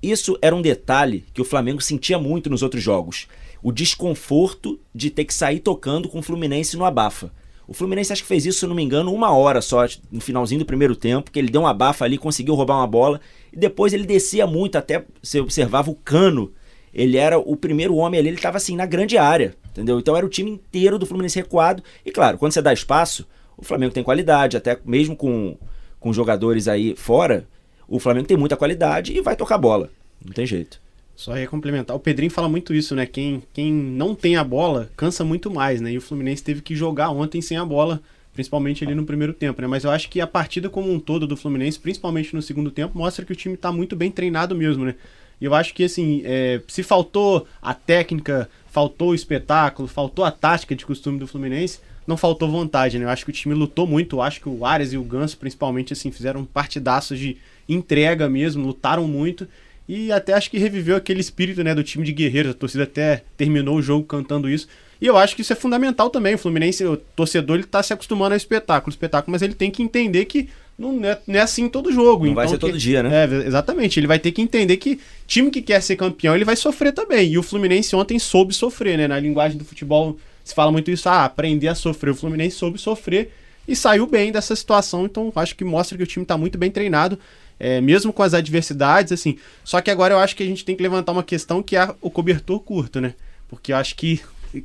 isso era um detalhe que o Flamengo sentia muito nos outros jogos. O desconforto de ter que sair tocando com o Fluminense no abafa. O Fluminense acho que fez isso, se não me engano, uma hora só, no finalzinho do primeiro tempo, que ele deu uma bafa ali, conseguiu roubar uma bola, e depois ele descia muito, até você observava o cano. Ele era o primeiro homem ali, ele estava assim, na grande área, entendeu? Então era o time inteiro do Fluminense recuado. E claro, quando você dá espaço, o Flamengo tem qualidade, até mesmo com, com jogadores aí fora, o Flamengo tem muita qualidade e vai tocar bola. Não tem jeito.
Só ia complementar. O Pedrinho fala muito isso, né? Quem, quem não tem a bola cansa muito mais, né? E o Fluminense teve que jogar ontem sem a bola principalmente ali no primeiro tempo, né? Mas eu acho que a partida como um todo do Fluminense, principalmente no segundo tempo, mostra que o time está muito bem treinado mesmo, né? E eu acho que, assim, é, se faltou a técnica, faltou o espetáculo, faltou a tática de costume do Fluminense, não faltou vontade, né? Eu acho que o time lutou muito, eu acho que o Ares e o Ganso, principalmente, assim, fizeram partidaços de entrega mesmo, lutaram muito e até acho que reviveu aquele espírito, né, do time de guerreiros. A torcida até terminou o jogo cantando isso. E eu acho que isso é fundamental também. O Fluminense, o torcedor, ele tá se acostumando ao espetáculo, espetáculo, mas ele tem que entender que não é, não é assim todo jogo.
Não
então,
vai ser
que,
todo dia, né?
É, exatamente. Ele vai ter que entender que time que quer ser campeão, ele vai sofrer também. E o Fluminense ontem soube sofrer, né? Na linguagem do futebol se fala muito isso, ah, aprender a sofrer. O Fluminense soube sofrer e saiu bem dessa situação. Então acho que mostra que o time tá muito bem treinado. É, mesmo com as adversidades, assim. Só que agora eu acho que a gente tem que levantar uma questão que é o cobertor curto, né? Porque eu acho que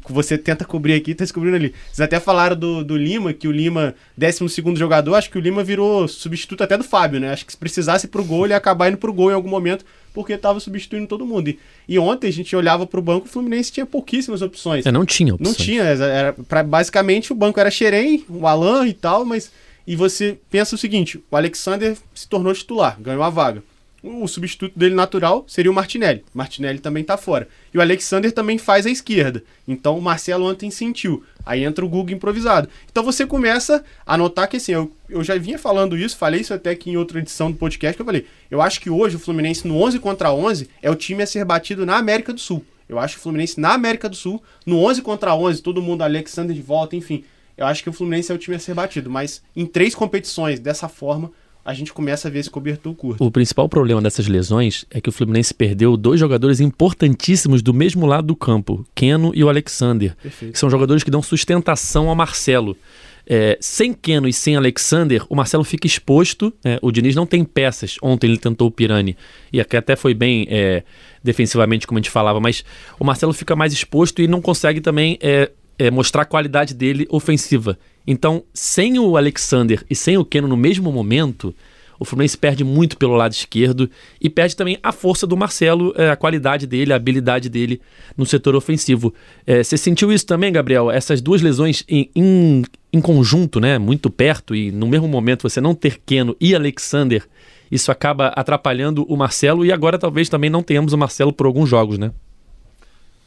você tenta cobrir aqui, tá descobrindo ali. Vocês até falaram do, do Lima, que o Lima, 12 jogador, acho que o Lima virou substituto até do Fábio, né? Acho que se precisasse pro gol, ele ia acabar indo pro gol em algum momento, porque tava substituindo todo mundo. E, e ontem a gente olhava pro banco, o Fluminense tinha pouquíssimas opções.
É, não tinha opções.
Não tinha, era, pra, basicamente o banco era Xerém, o Alan e tal, mas. E você pensa o seguinte: o Alexander se tornou titular, ganhou a vaga. O substituto dele natural seria o Martinelli. Martinelli também tá fora. E o Alexander também faz a esquerda. Então o Marcelo ontem sentiu. Aí entra o Guga improvisado. Então você começa a notar que assim, eu, eu já vinha falando isso, falei isso até aqui em outra edição do podcast que eu falei. Eu acho que hoje o Fluminense no 11 contra 11 é o time a ser batido na América do Sul. Eu acho que o Fluminense na América do Sul, no 11 contra 11, todo mundo Alexander de volta, enfim. Eu acho que o Fluminense é o time a ser batido, mas em três competições dessa forma, a gente começa a ver esse cobertor curto.
O principal problema dessas lesões é que o Fluminense perdeu dois jogadores importantíssimos do mesmo lado do campo, Keno e o Alexander,
Perfeito.
que são jogadores que dão sustentação ao Marcelo. É, sem Keno e sem Alexander, o Marcelo fica exposto. né? o Diniz não tem peças. Ontem ele tentou o Pirani e aqui até foi bem é, defensivamente, como a gente falava, mas o Marcelo fica mais exposto e não consegue também é, mostrar a qualidade dele ofensiva. Então, sem o Alexander e sem o Keno no mesmo momento, o Fluminense perde muito pelo lado esquerdo e perde também a força do Marcelo, é, a qualidade dele, a habilidade dele no setor ofensivo. É, você sentiu isso também, Gabriel? Essas duas lesões em, em, em conjunto, né? Muito perto e no mesmo momento você não ter Keno e Alexander, isso acaba atrapalhando o Marcelo e agora talvez também não tenhamos o Marcelo por alguns jogos, né?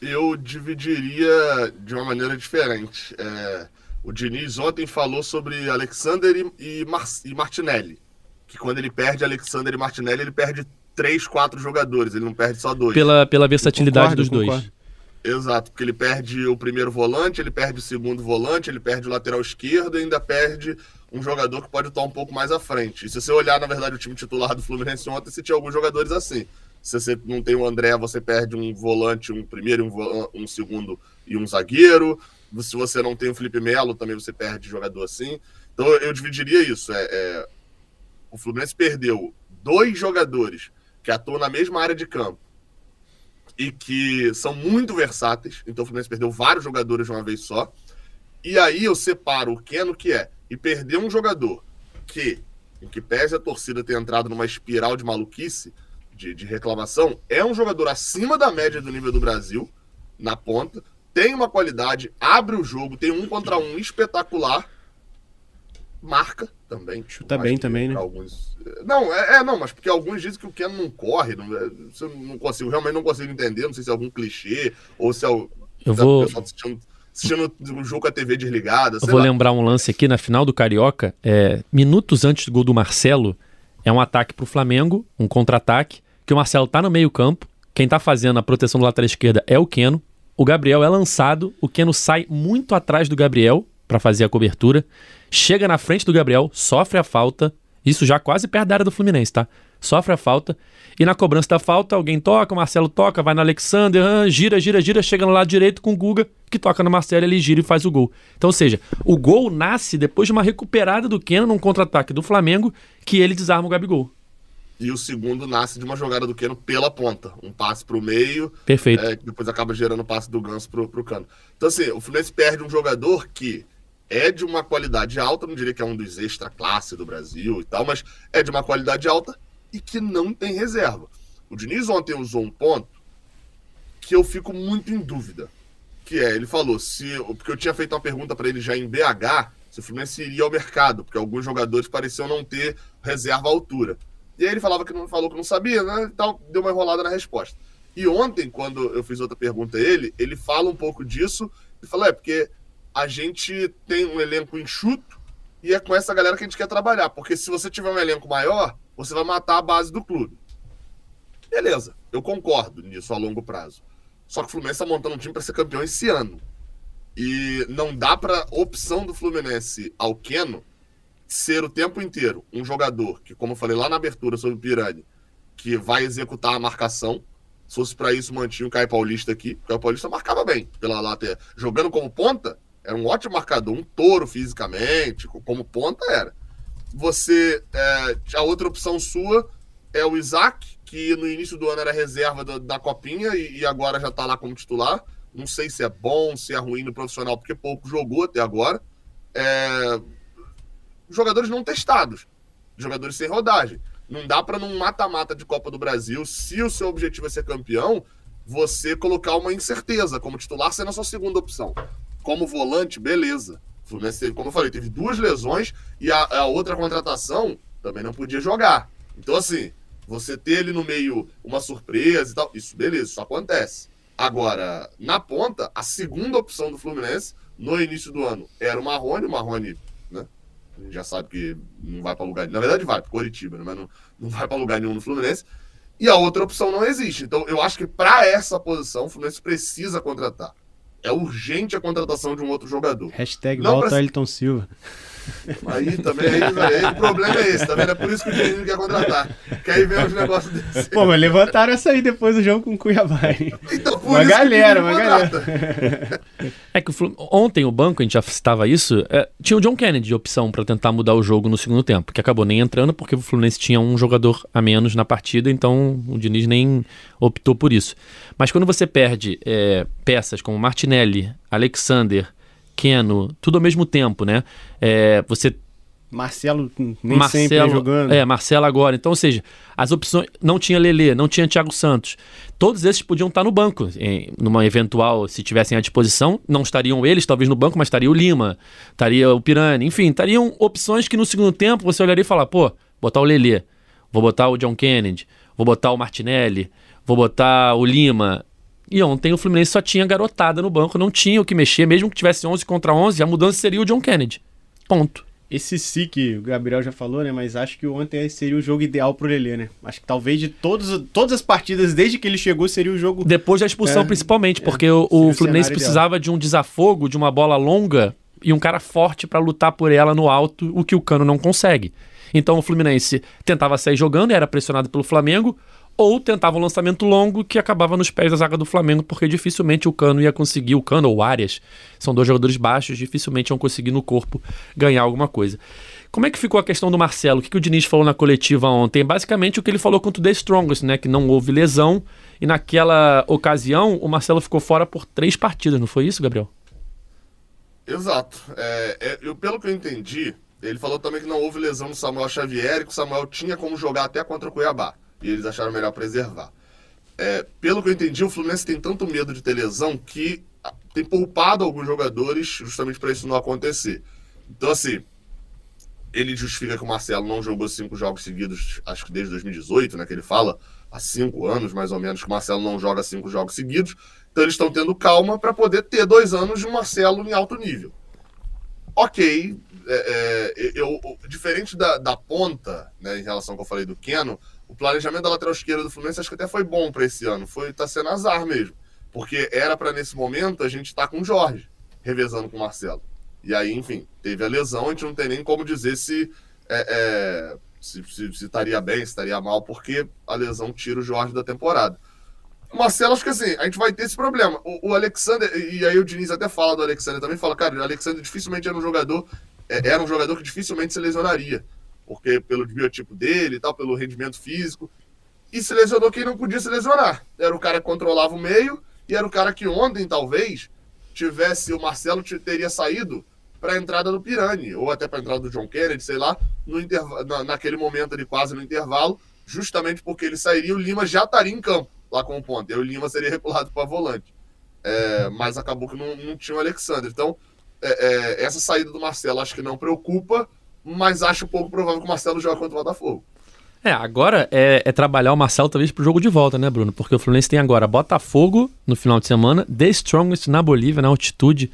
Eu dividiria de uma maneira diferente. É, o Diniz ontem falou sobre Alexander e, e, Mar e Martinelli. Que quando ele perde Alexander e Martinelli, ele perde três, quatro jogadores, ele não perde só dois.
Pela, pela versatilidade
Concordo,
dos dois.
concordo.
Exato, porque ele perde o primeiro volante, ele perde o segundo volante, ele perde o lateral esquerdo e ainda perde um jogador que pode estar um pouco mais à frente. E se você olhar, na verdade, o time titular do Fluminense ontem, você tinha alguns jogadores assim. Se você não tem o André, você perde um volante, um primeiro, um, um segundo e um zagueiro. Se você não tem o Felipe Melo, também você perde jogador assim. Então eu dividiria isso. É, é, o Fluminense perdeu dois jogadores que atuam na mesma área de campo e que são muito versáteis. Então o Fluminense perdeu vários jogadores de uma vez só. E aí eu separo o Keno que é e perder um jogador que, em que pese a torcida ter entrado numa espiral de maluquice, de, de reclamação, é um jogador acima da média do nível do Brasil, na ponta, tem uma qualidade, abre o jogo, tem um contra um espetacular, marca também.
Chuta bem também, né?
Alguns... Não, é, é, não, mas porque alguns dizem que o Keno não corre, não, é, isso eu não consigo, realmente não consigo entender, não sei se é algum clichê, ou se é o,
Eu
se é
vou-
o pessoal assistindo, assistindo o jogo com a TV desligada,
Eu vou
lá.
lembrar um lance aqui na final do Carioca, é, minutos antes do gol do Marcelo, é um ataque pro Flamengo, um contra-ataque, que o Marcelo tá no meio-campo, quem tá fazendo a proteção do lateral esquerda é o Keno, o Gabriel é lançado, o Keno sai muito atrás do Gabriel para fazer a cobertura, chega na frente do Gabriel, sofre a falta, isso já quase perto da área do Fluminense, tá? Sofre a falta, e na cobrança da falta, alguém toca, o Marcelo toca, vai no Alexander, ah, gira, gira, gira, chega no lado direito com o Guga, que toca no Marcelo, ele gira e faz o gol. Então, ou seja, o gol nasce depois de uma recuperada do Keno num contra-ataque do Flamengo, que ele desarma o Gabigol.
E o segundo nasce de uma jogada do Keno pela ponta. Um passe pro meio,
Perfeito.
é, que depois acaba gerando o passe do Ganso pro, pro cano. Então, assim, o Fluminense perde um jogador que é de uma qualidade alta, não diria que é um dos extra classe do Brasil e tal, mas é de uma qualidade alta e que não tem reserva. O Diniz ontem usou um ponto que eu fico muito em dúvida. Que é, ele falou, se. Porque eu tinha feito uma pergunta para ele já em BH, se o Fluminense iria ao mercado, porque alguns jogadores pareciam não ter reserva à altura. E aí ele falava que não falou que não sabia, né? Então deu uma enrolada na resposta. E ontem, quando eu fiz outra pergunta a ele, ele fala um pouco disso e fala: é porque a gente tem um elenco enxuto e é com essa galera que a gente quer trabalhar. Porque se você tiver um elenco maior, você vai matar a base do clube. Beleza, eu concordo nisso a longo prazo. Só que o Fluminense está montando um time para ser campeão esse ano. E não dá para opção do Fluminense ao Keno ser o tempo inteiro um jogador que, como eu falei lá na abertura sobre o Pirani, que vai executar a marcação. Se fosse para isso, mantinha o Caio Paulista aqui. O Caio Paulista marcava bem pela lateral. Jogando como ponta, era um ótimo marcador, um touro fisicamente, como ponta era. Você, é, a outra opção sua é o Isaac, que no início do ano era reserva da, da Copinha e, e, agora já está lá como titular. Não sei se é bom, se é ruim no profissional, porque pouco jogou até agora. É... Jogadores não testados, jogadores sem rodagem. Não dá para num mata-mata de Copa do Brasil, se o seu objetivo é ser campeão, você colocar uma incerteza como titular sendo a sua segunda opção. Como volante, beleza. Fluminense, como eu falei, teve duas lesões e a, a outra contratação também não podia jogar. Então, assim, você ter ele no meio uma surpresa e tal, isso beleza, isso acontece. Agora, na ponta, a segunda opção do Fluminense no início do ano era o Marrone. O Marrone, já sabe que não vai para lugar. Na verdade, vai para Coritiba, né? mas não, não vai para lugar nenhum no Fluminense. E a outra opção não existe. Então, eu acho que para essa posição, o Fluminense precisa contratar. É urgente a contratação de um outro jogador.
Hashtag não volta pra... Elton Silva.
Aí também, aí, aí, o problema é esse, tá vendo? É por isso que o Diniz quer contratar. Que aí vem uns negócios
desses. Pô, mas levantaram essa aí depois do jogo com o Cuiabá. Então, uma galera, uma galera.
É que o, ontem o banco, a gente já citava isso, é, tinha o John Kennedy de opção para tentar mudar o jogo no segundo tempo, que acabou nem entrando porque o Fluminense tinha um jogador a menos na partida, então o Diniz nem optou por isso. Mas quando você perde é, peças como Martinelli, Alexander, Keno, tudo ao mesmo tempo, né? É, você
Marcelo nem Marcelo, sempre jogando.
É, Marcelo agora. Então, ou seja, as opções. Não tinha Lele, não tinha Thiago Santos. Todos esses podiam estar no banco. Em, numa eventual, se tivessem à disposição, não estariam eles, talvez no banco, mas estaria o Lima, estaria o Pirani. Enfim, estariam opções que no segundo tempo você olharia e falar: pô, botar o Lele, vou botar o John Kennedy, vou botar o Martinelli, vou botar o Lima. E ontem o Fluminense só tinha garotada no banco, não tinha o que mexer, mesmo que tivesse 11 contra 11, a mudança seria o John Kennedy. Ponto.
Esse sim que o Gabriel já falou, né? Mas acho que ontem seria o jogo ideal pro Lelê, né? Acho que talvez de todos, todas as partidas desde que ele chegou seria o jogo.
Depois da expulsão, é, principalmente, porque é, o, o Fluminense precisava ideal. de um desafogo, de uma bola longa e um cara forte para lutar por ela no alto, o que o Cano não consegue. Então o Fluminense tentava sair jogando, era pressionado pelo Flamengo ou tentava um lançamento longo que acabava nos pés da zaga do Flamengo, porque dificilmente o Cano ia conseguir, o Cano ou Arias, são dois jogadores baixos, dificilmente iam conseguir no corpo ganhar alguma coisa. Como é que ficou a questão do Marcelo? O que, que o Diniz falou na coletiva ontem? Basicamente o que ele falou contra o The Strongest, né? Que não houve lesão e naquela ocasião o Marcelo ficou fora por três partidas, não foi isso, Gabriel?
Exato. É, é, eu, pelo que eu entendi, ele falou também que não houve lesão no Samuel Xavier e que o Samuel tinha como jogar até contra o Cuiabá e eles acharam melhor preservar. É, pelo que eu entendi, o Fluminense tem tanto medo de ter lesão que ah, tem poupado alguns jogadores justamente para isso não acontecer. Então, assim, ele justifica que o Marcelo não jogou cinco jogos seguidos, acho que desde 2018, né? Que ele fala há cinco anos, mais ou menos, que o Marcelo não joga cinco jogos seguidos. Então, eles estão tendo calma para poder ter dois anos de Marcelo em alto nível. Ok, é, é, eu, diferente da, da ponta, né, em relação ao que eu falei do Keno, o planejamento da lateral esquerda do Fluminense acho que até foi bom para esse ano. Foi tá sendo azar mesmo. Porque era para nesse momento a gente estar tá com o Jorge, revezando com o Marcelo. E aí, enfim, teve a lesão, a gente não tem nem como dizer se, é, é, se, se, se, estaria bem, se estaria mal, porque a lesão tira o Jorge da temporada. O Marcelo, acho que assim, a gente vai ter esse problema. O, o Alexander, e aí o Diniz até fala do Alexander também, fala, cara, o Alexander dificilmente era um jogador, é, era um jogador que dificilmente se lesionaria porque pelo biotipo dele e tal, pelo rendimento físico. E se lesionou quem não podia se lesionar. Era o cara que controlava o meio e era o cara que ontem, talvez, tivesse o Marcelo teria saído para a entrada do Pirani, ou até para a entrada do John Kennedy, sei lá, no na, naquele momento ali, quase no intervalo, justamente porque ele sairia o Lima já estaria em campo, lá com o ponto. E o Lima seria reculado para volante. É, mas acabou que não, não tinha o Alexandre. Então, é, é, essa saída do Marcelo acho que não preocupa, mas acho pouco provável que o Marcelo jogue contra o Botafogo.
É, agora é, é trabalhar o Marcelo talvez pro jogo de volta, né, Bruno? Porque o Fluminense tem agora Botafogo no final de semana, The Strongest na Bolívia, na altitude,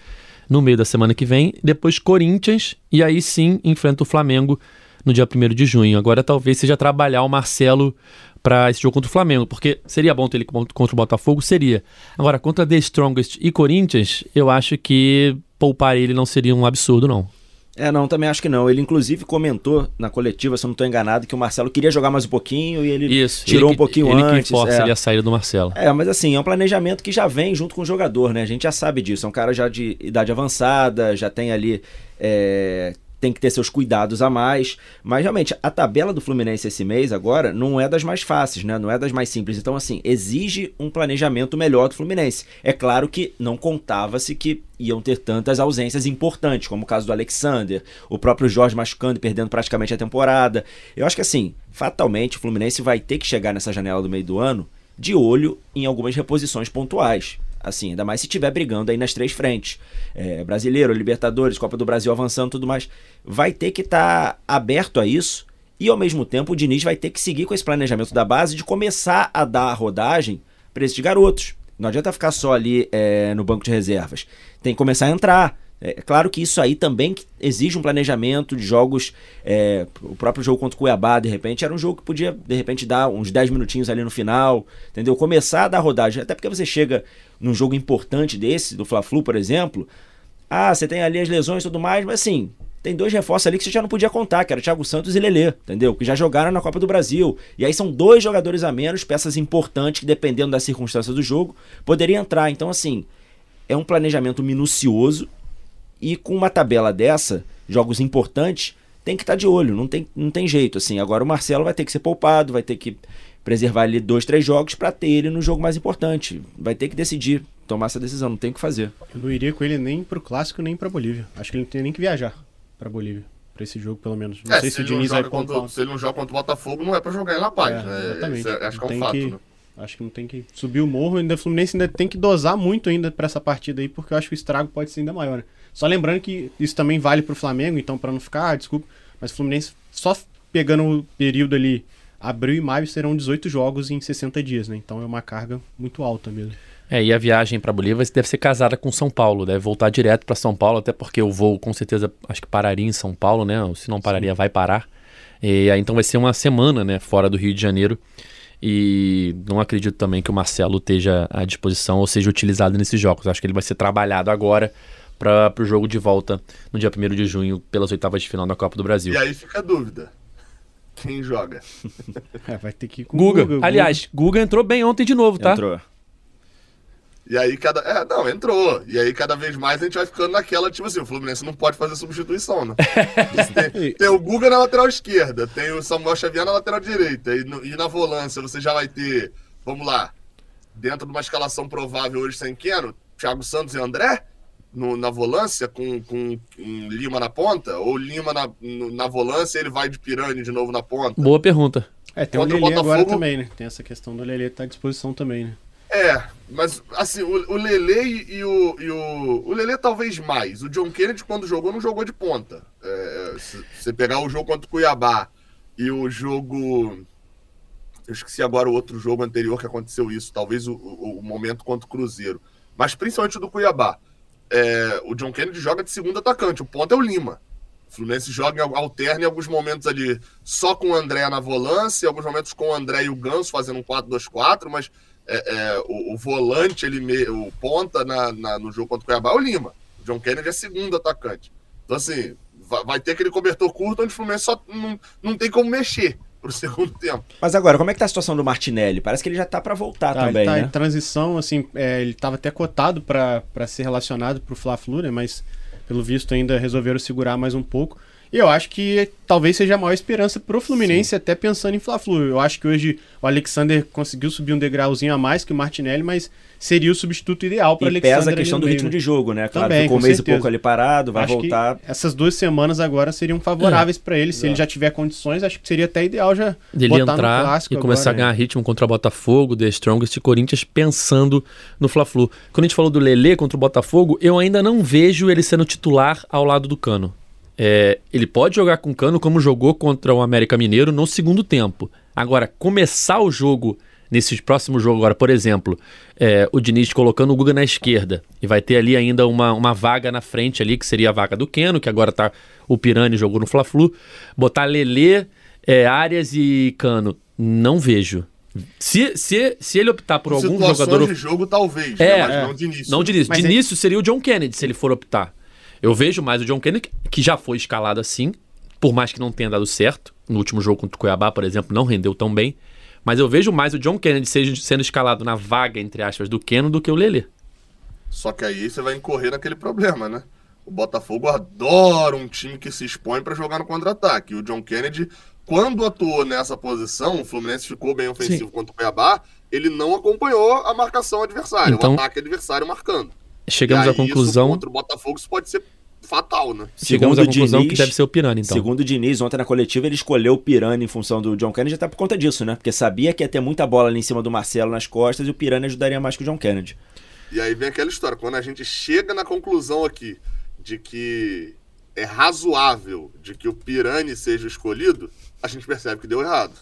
no meio da semana que vem, depois Corinthians, e aí sim enfrenta o Flamengo no dia 1 de junho. Agora talvez seja trabalhar o Marcelo para esse jogo contra o Flamengo, porque seria bom ter ele contra o Botafogo? Seria. Agora, contra The Strongest e Corinthians, eu acho que poupar ele não seria um absurdo, não.
É, não, também acho que não. Ele, inclusive, comentou na coletiva, se eu não estou enganado, que o Marcelo queria jogar mais um pouquinho e ele
Isso,
tirou
ele
um pouquinho
ele
antes.
que força
é.
ali a saída do Marcelo.
É, mas assim, é um planejamento que já vem junto com o jogador, né? A gente já sabe disso. É um cara já de idade avançada, já tem ali. é, tem que ter seus cuidados a mais. Mas realmente, a tabela do Fluminense esse mês agora não é das mais fáceis, né? Não é das mais simples. Então, assim, exige um planejamento melhor do Fluminense. É claro que não contava-se que iam ter tantas ausências importantes, como o caso do Alexander, o próprio Jorge machucando e perdendo praticamente a temporada. Eu acho que assim, fatalmente o Fluminense vai ter que chegar nessa janela do meio do ano de olho em algumas reposições pontuais. Assim, ainda mais se estiver brigando aí nas três frentes. É, brasileiro, Libertadores, Copa do Brasil avançando tudo mais. Vai ter que estar aberto a isso. E ao mesmo tempo o Diniz vai ter que seguir com esse planejamento da base de começar a dar a rodagem para esses garotos. Não adianta ficar só ali é, no banco de reservas. Tem que começar a entrar. É claro que isso aí também exige um planejamento de jogos. É, o próprio jogo contra o Cuiabá, de repente, era um jogo que podia, de repente, dar uns 10 minutinhos ali no final, entendeu? Começar a dar rodagem. Até porque você chega num jogo importante desse, do Fla-Flu, por exemplo. Ah, você tem ali as lesões e tudo mais, mas assim, tem dois reforços ali que você já não podia contar, que era Thiago Santos e Lelê, entendeu? Que já jogaram na Copa do Brasil. E aí são dois jogadores a menos, peças importantes que, dependendo da circunstância do jogo, poderiam entrar. Então, assim, é um planejamento minucioso e com uma tabela dessa, jogos importantes, tem que estar tá de olho, não tem, não tem jeito. assim. Agora o Marcelo vai ter que ser poupado, vai ter que preservar ali dois, três jogos para ter ele no jogo mais importante. Vai ter que decidir, tomar essa decisão, não tem o que fazer.
Eu não iria com ele nem pro clássico nem pra Bolívia. Acho que ele não tem nem que viajar pra Bolívia. Pra esse jogo, pelo menos. Não
É,
sei
se,
se o
ele não
Diniz vai
joga contra, se ele não joga contra o Botafogo, não é pra jogar em La Paz,
É,
né?
exatamente.
É- acho que é um
Tem
fato,
que-
né?
Acho que não tem que subir o morro. Ainda o Fluminense ainda tem que dosar muito ainda pra essa partida aí, porque eu acho que o estrago pode ser ainda maior. né? Só lembrando que isso também vale pro Flamengo, então pra não ficar, ah, desculpa, mas o Fluminense só pegando o período ali, abril e maio serão 18 jogos em 60 dias, né? Então é uma carga muito alta mesmo.
É, e a viagem para Bolívia deve ser casada com São Paulo, deve voltar direto para São Paulo, até porque o voo com certeza acho que pararia em São Paulo, né? Se não pararia, vai parar. E aí então vai ser uma semana, né, fora do Rio de Janeiro. E não acredito também que o Marcelo esteja à disposição ou seja utilizado nesses jogos. Acho que ele vai ser trabalhado agora para o jogo de volta no dia 1 de junho pelas oitavas de final da Copa do Brasil.
E aí fica a dúvida. Quem joga?
É, vai ter que ir com
Guga.
o Guga.
Aliás, Guga entrou bem ontem de novo, tá?
Entrou.
E aí cada. É, não, entrou. E aí cada vez mais a gente vai ficando naquela, tipo assim, o Fluminense não pode fazer substituição, né? tem, tem o Guga na lateral esquerda, tem o Samuel Xavier na lateral direita. E, no- e na volância você já vai ter, vamos lá, dentro de uma escalação provável hoje sem Keno, Thiago Santos e André no- na volância, com, com, com Lima na ponta, ou Lima na, no- na volância ele vai de Pirani de novo na ponta.
Boa pergunta.
É, tem
Contra o
Lelê agora também, né? Tem essa questão do Lelê tá à disposição também, né?
É, mas assim, o, o Lele e, e o, e o. O Lele talvez mais. O John Kennedy, quando jogou, não jogou de ponta. É, se você pegar o jogo contra o Cuiabá e o jogo. Eu esqueci agora o outro jogo anterior que aconteceu isso, talvez o, o- o momento contra o Cruzeiro. Mas principalmente o do Cuiabá. É, o John Kennedy joga de segundo atacante, o ponto é o Lima. O Fluminense joga, alterna em alguns momentos ali só com o André na volância, em alguns momentos com o André e o Ganso fazendo um 4-2-4, mas é, é, o, o volante, ele me- o ponta na, na- no jogo contra o Cuiabá é o Lima. O John Kennedy é segundo atacante. Então, assim, vai, vai ter aquele cobertor curto onde o Fluminense só não, não tem como mexer pro segundo tempo.
Mas agora, como é que tá a situação do Martinelli? Parece que ele já tá pra voltar
Tá,
também,
ele tá
né?
em transição, assim, é, ele tava até cotado pra pra ser relacionado pro Fla-Flu, né? Mas pelo visto ainda resolveram segurar mais um pouco. E eu acho que talvez seja a maior esperança pro Fluminense, Sim. até pensando em Fla-Flu. Eu acho que hoje o Alexander conseguiu subir um degrauzinho a mais que o Martinelli, mas seria o substituto ideal para Alexander.
pesa a questão do ritmo de jogo, né? Claro, Também, ficou um mês certeza. e pouco ali parado, vai acho voltar.
essas duas semanas agora seriam favoráveis é. para ele. Se ele já tiver condições, acho que seria até ideal já
ele botar entrar no clássico e começar agora, a ganhar né? ritmo contra o Botafogo, The Strongest e Corinthians pensando no Fla-Flu. Quando a gente falou do Lele contra o Botafogo, eu ainda não vejo ele sendo titular ao lado do Cano. É, ele pode jogar com Cano como jogou contra o América Mineiro no segundo tempo. Agora, começar o jogo nesse próximo jogo agora, por exemplo, é, o Diniz colocando o Guga na esquerda e vai ter ali ainda uma, uma vaga na frente ali, que seria a vaga do Keno, que agora tá o Pirani jogou no Fla-Flu, botar Lelê, é, Arias e Cano, não vejo. Se, se, se ele optar por algum jogador...
de jogo, talvez,
é, né? mas é. não de início. Não de início. de início seria o John Kennedy, se ele for optar. Eu vejo mais o John Kennedy, que já foi escalado assim, por mais que não tenha dado certo. No último jogo contra o Cuiabá, por exemplo, não rendeu tão bem. Mas eu vejo mais o John Kennedy sendo escalado na vaga, entre aspas, do Keno do que o Lele.
Só que aí você vai incorrer naquele problema, né? O Botafogo adora um time que se expõe para jogar no contra-ataque. E o John Kennedy, quando atuou nessa posição, o Fluminense ficou bem ofensivo Sim. contra o Cuiabá, ele não acompanhou a marcação adversária, então, o ataque adversário marcando.
Chegamos à conclusão.
Isso, contra o Botafogo isso pode ser fatal, né?
Chegamos à conclusão Diniz, que deve ser o Pirani, então.
Segundo o Diniz, ontem na coletiva, ele escolheu o Pirani em função do John Kennedy até por conta disso, né? Porque sabia que ia ter muita bola ali em cima do Marcelo nas costas e o Pirani ajudaria mais que o John Kennedy.
E aí vem aquela história, quando a gente chega na conclusão aqui de que é razoável de que o Pirani seja escolhido, a gente percebe que deu errado.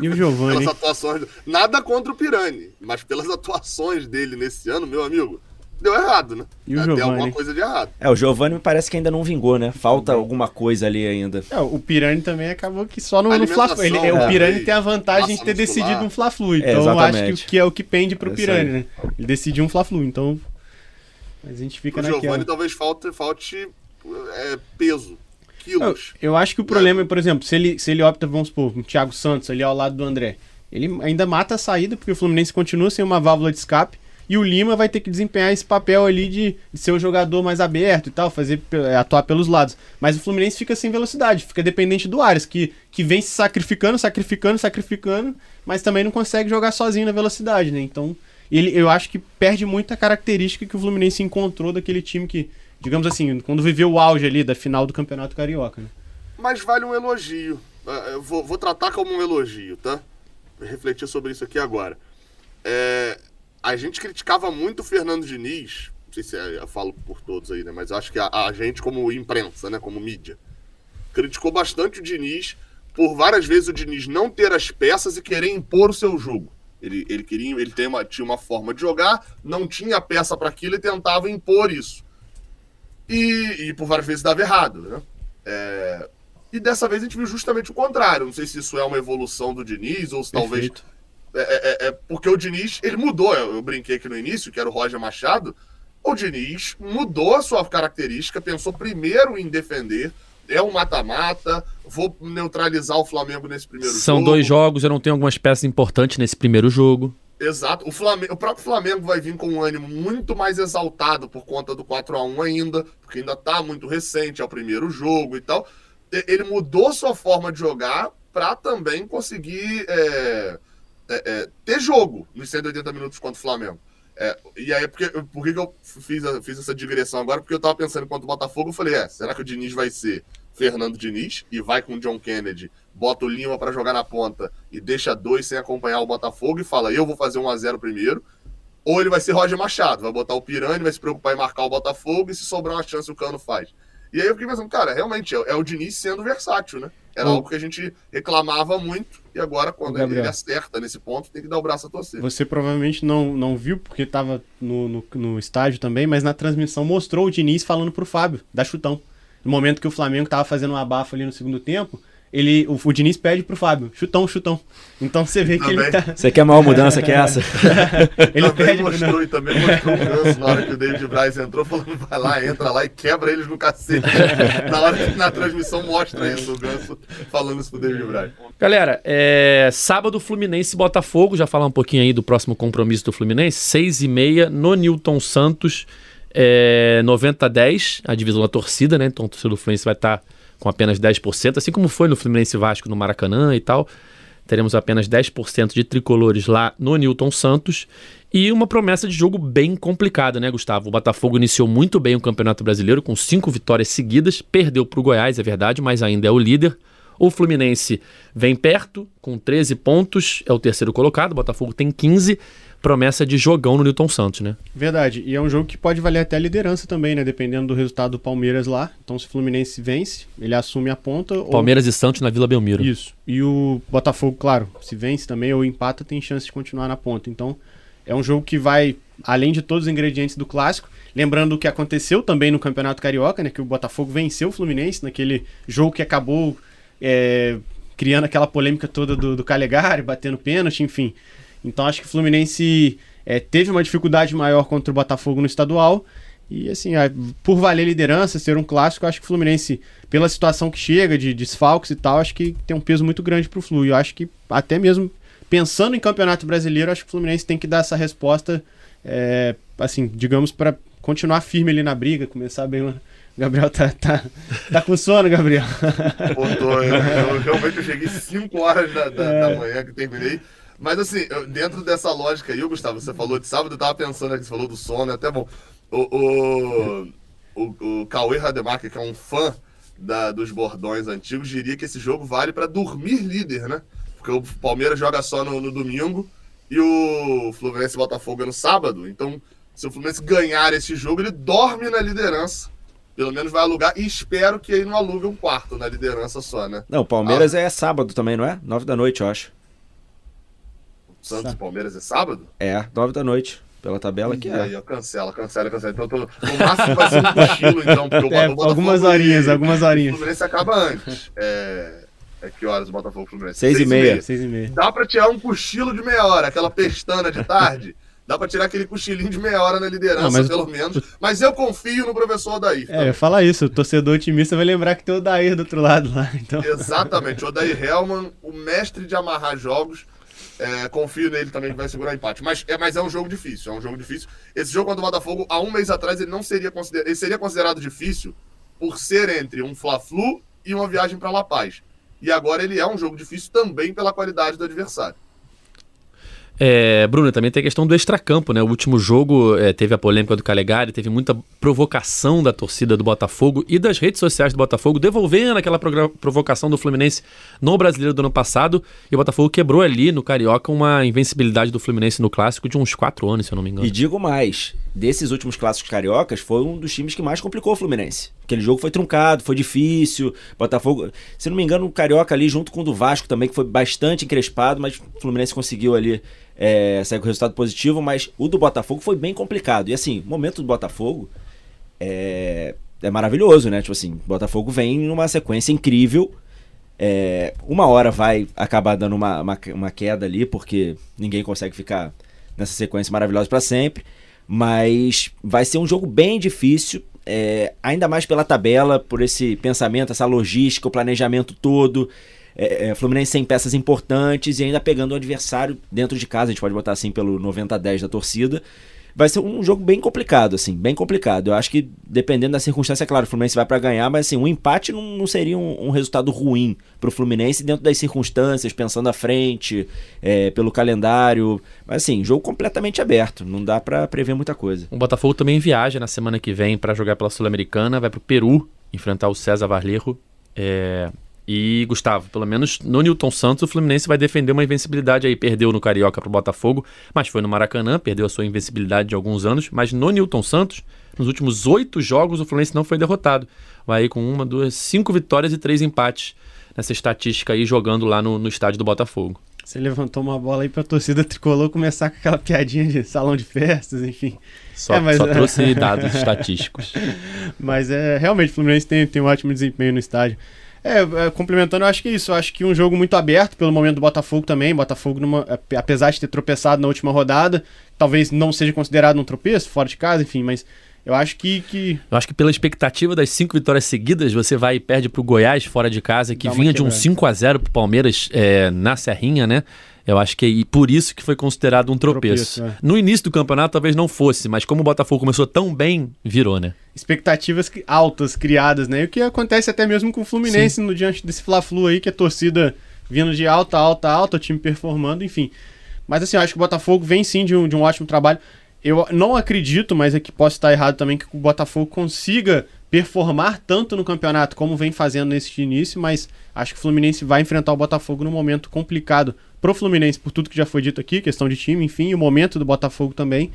E o Giovanni?
pelas atuações, nada contra o Pirani, mas pelas atuações dele nesse ano, meu amigo, deu errado, né?
E o Tem
alguma coisa de errado.
É, o Giovanni me parece que ainda não vingou, né? Falta alguma coisa ali ainda.
É, o Pirani também acabou que só no, no Fla-Flu. É, o é. Pirani tem a vantagem de ter decidido um Fla-Flu. Então é, eu acho que, que é o que pende pro é Pirani, né? Ele decidiu um Fla-Flu, então... Mas a gente fica o naquela. O
Giovanni talvez falte, falte é, peso. Quilos.
Eu, eu acho que o problema é, por exemplo, se ele, se ele opta, vamos supor, um Thiago Santos ali ao lado do André, ele ainda mata a saída, porque o Fluminense continua sem uma válvula de escape. E o Lima vai ter que desempenhar esse papel ali de, de ser o jogador mais aberto e tal, fazer é, atuar pelos lados. Mas o Fluminense fica sem velocidade, fica dependente do Ares, que, que vem se sacrificando, sacrificando, sacrificando, mas também não consegue jogar sozinho na velocidade, né? Então, ele, eu acho que perde muito a característica que o Fluminense encontrou daquele time que, digamos assim, quando viveu o auge ali da final do Campeonato Carioca. Né?
Mas vale um elogio. É, eu vou, vou tratar como um elogio, tá? Refletir sobre isso aqui agora. É, a gente criticava muito o Fernando Diniz, não sei se é, eu falo por todos aí, né? Mas acho que a, a, gente, como imprensa, né? Como mídia, criticou bastante o Diniz por várias vezes o Diniz não ter as peças e querer impor o seu jogo. Ele, ele queria, ele tem uma, tinha uma forma de jogar, não tinha peça para aquilo e tentava impor isso. E, e, por várias vezes dava errado, né? É, e dessa vez a gente viu justamente o contrário. Não sei se isso é uma evolução do Diniz ou se Perfeito. talvez é, é, é, porque o Diniz, ele mudou. Eu, eu, brinquei aqui no início, que era o Roger Machado. O Diniz mudou a sua característica, pensou primeiro em defender. É um mata-mata, vou neutralizar o Flamengo nesse primeiro
São jogo. São dois jogos, eu não tenho algumas peças importantes nesse primeiro jogo.
Exato. O, Flamengo, o próprio Flamengo vai vir com um ânimo muito mais exaltado por conta do 4 a 1 ainda, porque ainda está muito recente, é o primeiro jogo e tal. Ele mudou sua forma de jogar para também conseguir é, é, é, ter jogo nos 180 minutos contra o Flamengo. É, e aí, porque, por que, eu fiz, fiz essa digressão agora? Porque eu tava pensando contra o Botafogo, eu falei, é, será que o Diniz vai ser Fernando Diniz e vai com o John Kennedy, bota o Lima para jogar na ponta e deixa dois sem acompanhar o Botafogo e fala, eu vou fazer 1 a 0 primeiro. Ou ele vai ser Roger Machado, vai botar o Pirani, vai se preocupar em marcar o Botafogo e se sobrar uma chance o Cano faz. E aí eu fiquei pensando, cara, realmente é, é o Diniz sendo versátil, né? Era algo que a gente reclamava muito e agora, quando ele acerta nesse ponto, tem que dar o braço a torcer.
Você provavelmente não, não viu, porque estava no, no, no, estádio também, mas na transmissão mostrou o Diniz falando pro Fábio, da chutão. No momento que o Flamengo estava fazendo um abafo ali no segundo tempo, ele, o, o Diniz pede pro Fábio, chutão, chutão. Então você vê que também. ele tá.
Você quer maior mudança que essa?
ele também pede mostrou, pro... e também mostrou o Ganso na hora que o David Braz entrou, falando, vai lá, entra lá e quebra eles no cacete. na hora que na transmissão mostra isso, o Ganso falando isso pro David Braz.
Galera, é, sábado Fluminense Botafogo, já falar um pouquinho aí do próximo compromisso do Fluminense, seis e meia no Newton Santos, é, 90 a 10, a divisão da torcida, né? Então o torcedor do Fluminense vai estar. Tá com apenas 10%, assim como foi no Fluminense Vasco no Maracanã e tal. Teremos apenas 10% de tricolores lá no Newton Santos. E uma promessa de jogo bem complicada, né, Gustavo? O Botafogo iniciou muito bem o Campeonato Brasileiro, com cinco vitórias seguidas. Perdeu para o Goiás, é verdade, mas ainda é o líder. O Fluminense vem perto, com 13 pontos, é o terceiro colocado. O Botafogo tem 15 promessa de jogão no Newton Santos, né?
Verdade. E é um jogo que pode valer até a liderança também, né? Dependendo do resultado do Palmeiras lá. Então, se o Fluminense vence, ele assume a ponta.
Palmeiras ou... e Santos na Vila Belmiro.
Isso. E o Botafogo, claro, se vence também ou empata, tem chance de continuar na ponta. Então, é um jogo que vai, além de todos os ingredientes do clássico, lembrando o que aconteceu também no Campeonato Carioca, né? Que o Botafogo venceu o Fluminense naquele jogo que acabou é, criando aquela polêmica toda do, do Calegari, batendo pênalti, enfim. Então acho que o Fluminense é, teve uma dificuldade maior contra o Botafogo no estadual. E assim, por valer liderança, ser um clássico, acho que o Fluminense, pela situação que chega, de desfalques e tal, acho que tem um peso muito grande pro Flu. E eu acho que até mesmo pensando em campeonato brasileiro, acho que o Fluminense tem que dar essa resposta, é, assim, digamos, para continuar firme ali na briga, começar bem. Gabriel tá, tá, tá com sono, Gabriel.
Pô, tô, eu, eu, realmente eu cheguei 5 horas da, da, é. da manhã que terminei. Mas assim, dentro dessa lógica aí, Gustavo, você falou de sábado, eu tava pensando aqui, você falou do sono, é até bom. O, o, o, o Cauê Rademacher, que é um fã da, dos bordões antigos, diria que esse jogo vale para dormir líder, né? Porque o Palmeiras joga só no, no domingo e o Fluminense Botafogo é no sábado. Então, se o Fluminense ganhar esse jogo, ele dorme na liderança. Pelo menos vai alugar e espero que ele não alugue um quarto na liderança só, né?
Não, o Palmeiras ah. é sábado também, não é? Nove da noite, eu acho.
Santos e Palmeiras é sábado?
É, nove da noite. Pela tabela que é.
Aí, ó, cancela, cancela, cancela. Então, tô, no máximo vai ser um cochilo, então. Porque
é, o algumas horinhas, e, algumas horinhas.
O Fluminense acaba antes. É, é que horas o Botafogo Fluminense?
Seis, Seis e, meia. meia.
Seis e meia.
Dá pra tirar um cochilo de meia hora, aquela pestana de tarde. Dá pra tirar aquele cochilinho de meia hora na liderança, Não, mas... pelo menos. Mas eu confio no professor Odair.
É, fala isso. O torcedor otimista vai lembrar que tem o Odair do outro lado lá. Então...
Exatamente. O Odair Hellman, o mestre de amarrar jogos. É, confio nele também que vai segurar empate. Mas é, mas é um jogo difícil, é um jogo difícil. Esse jogo contra o Botafogo, há um mês atrás, ele não seria considerado. Ele seria considerado difícil por ser entre um Fla-Flu e uma viagem para La Paz. E agora ele é um jogo difícil também pela qualidade do adversário.
É, Bruno, também tem a questão do extracampo, né? O último jogo é, teve a polêmica do Calegari, teve muita provocação da torcida do Botafogo e das redes sociais do Botafogo, devolvendo aquela provocação do Fluminense no Brasileiro do ano passado. E o Botafogo quebrou ali no Carioca uma invencibilidade do Fluminense no Clássico de uns quatro anos, se eu não me engano.
E digo mais, desses últimos Clássicos Cariocas, foi um dos times que mais complicou o Fluminense. Aquele jogo foi truncado, foi difícil. Botafogo, se não me engano, o Carioca ali junto com o do Vasco também, que foi bastante encrespado, mas o Fluminense conseguiu ali é, sair com resultado positivo, mas o do Botafogo foi bem complicado. E assim, o momento do Botafogo é, é maravilhoso, né? Tipo assim, o Botafogo vem numa sequência incrível. É, uma hora vai acabar dando uma, uma, uma, queda ali, porque ninguém consegue ficar nessa sequência maravilhosa para sempre. Mas vai ser um jogo bem difícil, é, ainda mais pela tabela, por esse pensamento, essa logística, o planejamento todo é, é, Fluminense sem peças importantes e ainda pegando o adversário dentro de casa, a gente pode botar assim pelo 90 a 10 da torcida. Vai ser um jogo bem complicado, assim, bem complicado. Eu acho que, dependendo da circunstância, é claro, o Fluminense vai para ganhar, mas assim, um empate não, não seria um, um, resultado ruim pro Fluminense dentro das circunstâncias, pensando à frente, é, pelo calendário. Mas assim, jogo completamente aberto, não dá para prever muita coisa.
O Botafogo também viaja na semana que vem para jogar pela Sul-Americana, vai pro Peru enfrentar o César Varlerro. É, e, Gustavo, pelo menos no Newton Santos, o Fluminense vai defender uma invencibilidade aí. Perdeu no Carioca pro Botafogo, mas foi no Maracanã, perdeu a sua invencibilidade de alguns anos. Mas no Newton Santos, nos últimos oito jogos, o Fluminense não foi derrotado. Vai aí com uma, duas, cinco vitórias e três empates nessa estatística aí, jogando lá no, no estádio do Botafogo.
Você levantou uma bola aí pra torcida tricolor começar com aquela piadinha de salão de festas, enfim.
Só, é, mas... só trouxe dados estatísticos.
Mas é realmente o Fluminense tem, tem um ótimo desempenho no estádio. É, é, complementando, eu acho que é isso. Eu acho que um jogo muito aberto pelo momento do Botafogo também. Botafogo, numa, apesar de ter tropeçado na última rodada, talvez não seja considerado um tropeço, fora de casa, enfim, mas eu acho que, que.
Eu acho que pela expectativa das cinco vitórias seguidas, você vai e perde pro Goiás fora de casa, que vinha de um 5 a 0 pro Palmeiras é, na Serrinha, né? Eu acho que é e por isso que foi considerado um tropeço.
Tropeço, é.
No início do campeonato talvez não fosse, mas como o Botafogo começou tão bem, virou, né?
expectativas altas criadas, né? E o que acontece até mesmo com o Fluminense no diante desse Fla-Flu aí, que a torcida vindo de alta, alta, alta, o time performando, enfim. Mas assim, eu acho que o Botafogo vem sim de um, de um ótimo trabalho. Eu não acredito, mas é que posso estar errado também, que o Botafogo consiga performar tanto no campeonato como vem fazendo nesse início, mas acho que o Fluminense vai enfrentar o Botafogo num momento complicado pro Fluminense, por tudo que já foi dito aqui, questão de time, enfim, o momento do Botafogo também.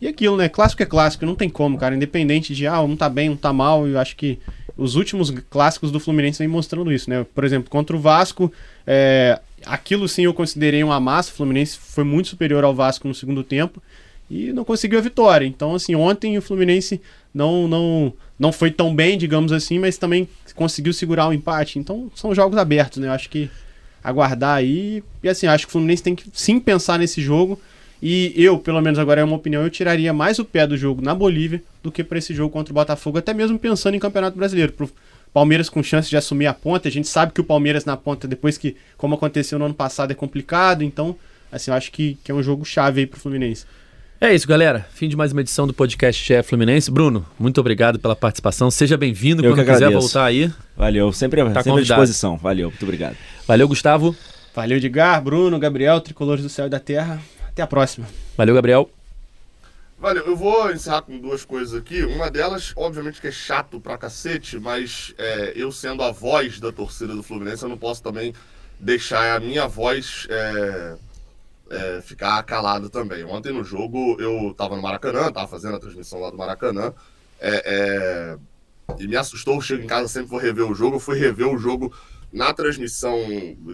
E aquilo, né? Clássico é clássico, não tem como, cara. Independente de, ah, um tá bem, um tá mal. Eu acho que os últimos clássicos do Fluminense vem mostrando isso, né? Por exemplo, contra o Vasco, é, aquilo sim eu considerei um amasso. O Fluminense foi muito superior ao Vasco no segundo tempo e não conseguiu a vitória. Então, assim, ontem o Fluminense não, não, não foi tão bem, digamos assim, mas também conseguiu segurar o empate. Então, são jogos abertos, né? Eu acho que aguardar aí. E assim, acho que o Fluminense tem que sim pensar nesse jogo. E eu, pelo menos agora é uma opinião, eu tiraria mais o pé do jogo na Bolívia do que para esse jogo contra o Botafogo, até mesmo pensando em Campeonato Brasileiro. Pro Palmeiras com chance de assumir a ponta, a gente sabe que o Palmeiras na ponta, depois que, como aconteceu no ano passado, é complicado, então, assim, eu acho que, que é um jogo chave aí pro Fluminense.
É isso, galera. Fim de mais uma edição do podcast GE Fluminense. Bruno, muito obrigado pela participação. Seja bem-vindo quando
que
quiser voltar aí.
Valeu, sempre, sempre à disposição. Valeu, muito obrigado.
Valeu, Gustavo.
Valeu, Edgar, Bruno, Gabriel, Tricolores do Céu e da Terra. Até a próxima.
Valeu, Gabriel.
Valeu, eu vou encerrar com duas coisas aqui. Uma delas, obviamente, que é chato pra cacete, mas é, eu sendo a voz da torcida do Fluminense, eu não posso também deixar a minha voz é, é, ficar calada também. Ontem no jogo eu tava no Maracanã, tava fazendo a transmissão lá do Maracanã, é, é, e me assustou. Chego em casa, sempre vou rever o jogo. Eu fui rever o jogo na transmissão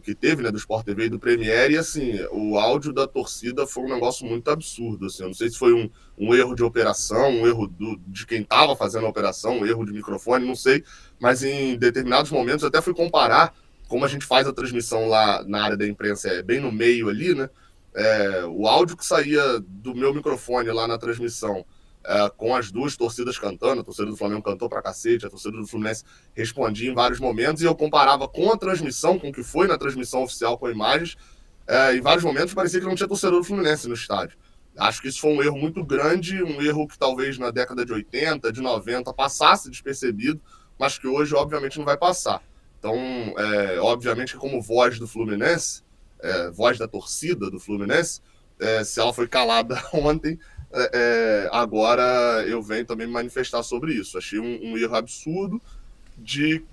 que teve, né, do Sport TV e do Premiere, e assim, o áudio da torcida foi um negócio muito absurdo, assim, eu não sei se foi um, um erro de operação, um erro do- de quem estava fazendo a operação, um erro de microfone, não sei, mas em determinados momentos até fui comparar como a gente faz a transmissão lá na área da imprensa, é bem no meio ali, né, é, o áudio que saía do meu microfone lá na transmissão, é, com as duas torcidas cantando, a torcida do Flamengo cantou pra cacete, a torcida do Fluminense respondia em vários momentos, e eu comparava com a transmissão, com o que foi na transmissão oficial com imagens, é, em vários momentos parecia que não tinha torcedor do Fluminense no estádio. Acho que isso foi um erro muito grande, um erro que talvez na década de 80, de 90 passasse despercebido, mas que hoje obviamente não vai passar. Então, é, obviamente como voz do Fluminense, é, voz da torcida do Fluminense, é, se ela foi calada ontem, é, é, agora eu venho também me manifestar sobre isso. Achei um, um erro absurdo de,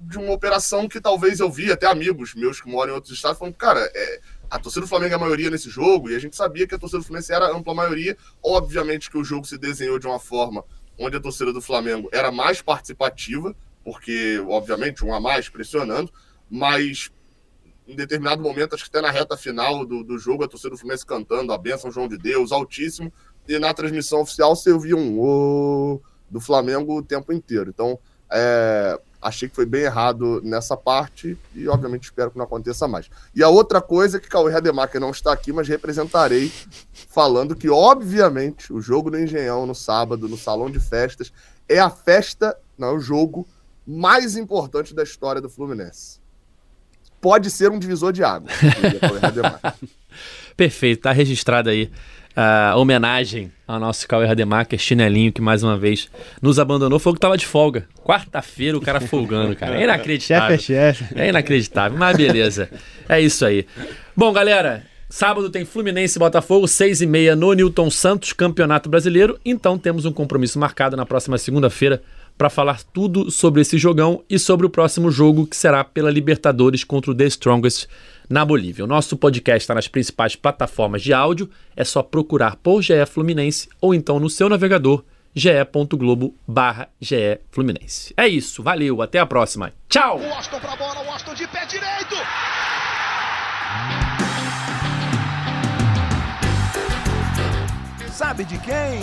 de uma operação que talvez eu vi, até amigos meus que moram em outros estados, falando, cara, é, a torcida do Flamengo é a maioria nesse jogo, e a gente sabia que a torcida do Fluminense era a ampla maioria. Obviamente que o jogo se desenhou de uma forma onde a torcida do Flamengo era mais participativa, porque, obviamente, um a mais pressionando, mas em determinado momento, acho que até na reta final do, do jogo, a torcida do Fluminense cantando a bênção João de Deus, altíssimo, e na transmissão oficial você ouvia um ô do Flamengo o tempo inteiro. Então, é, achei que foi bem errado nessa parte e, obviamente, espero que não aconteça mais. E a outra coisa é que Cauê Rademacher não está aqui, mas representarei falando que, obviamente, o jogo do Engenhão no sábado, no salão de festas, é a festa, não, é o jogo mais importante da história do Fluminense. Pode ser um divisor de água.
Perfeito, tá registrada aí a homenagem ao nosso Cauê Rademacher, chinelinho, que mais uma vez nos abandonou. Foi o que tava de folga. Quarta-feira o cara folgando, cara. É inacreditável.
Chefe é chefe.
É inacreditável, mas beleza. É isso aí. Bom, galera, sábado tem Fluminense e Botafogo, seis e meia no Newton Santos, Campeonato Brasileiro. Então temos um compromisso marcado na próxima segunda-feira para falar tudo sobre esse jogão e sobre o próximo jogo que será pela Libertadores contra o The Strongest na Bolívia. O nosso podcast está nas principais plataformas de áudio, é só procurar por GE Fluminense ou então no seu navegador ge.globo barra GE Fluminense. É isso, valeu, até a próxima. Tchau!
Sabe de quem?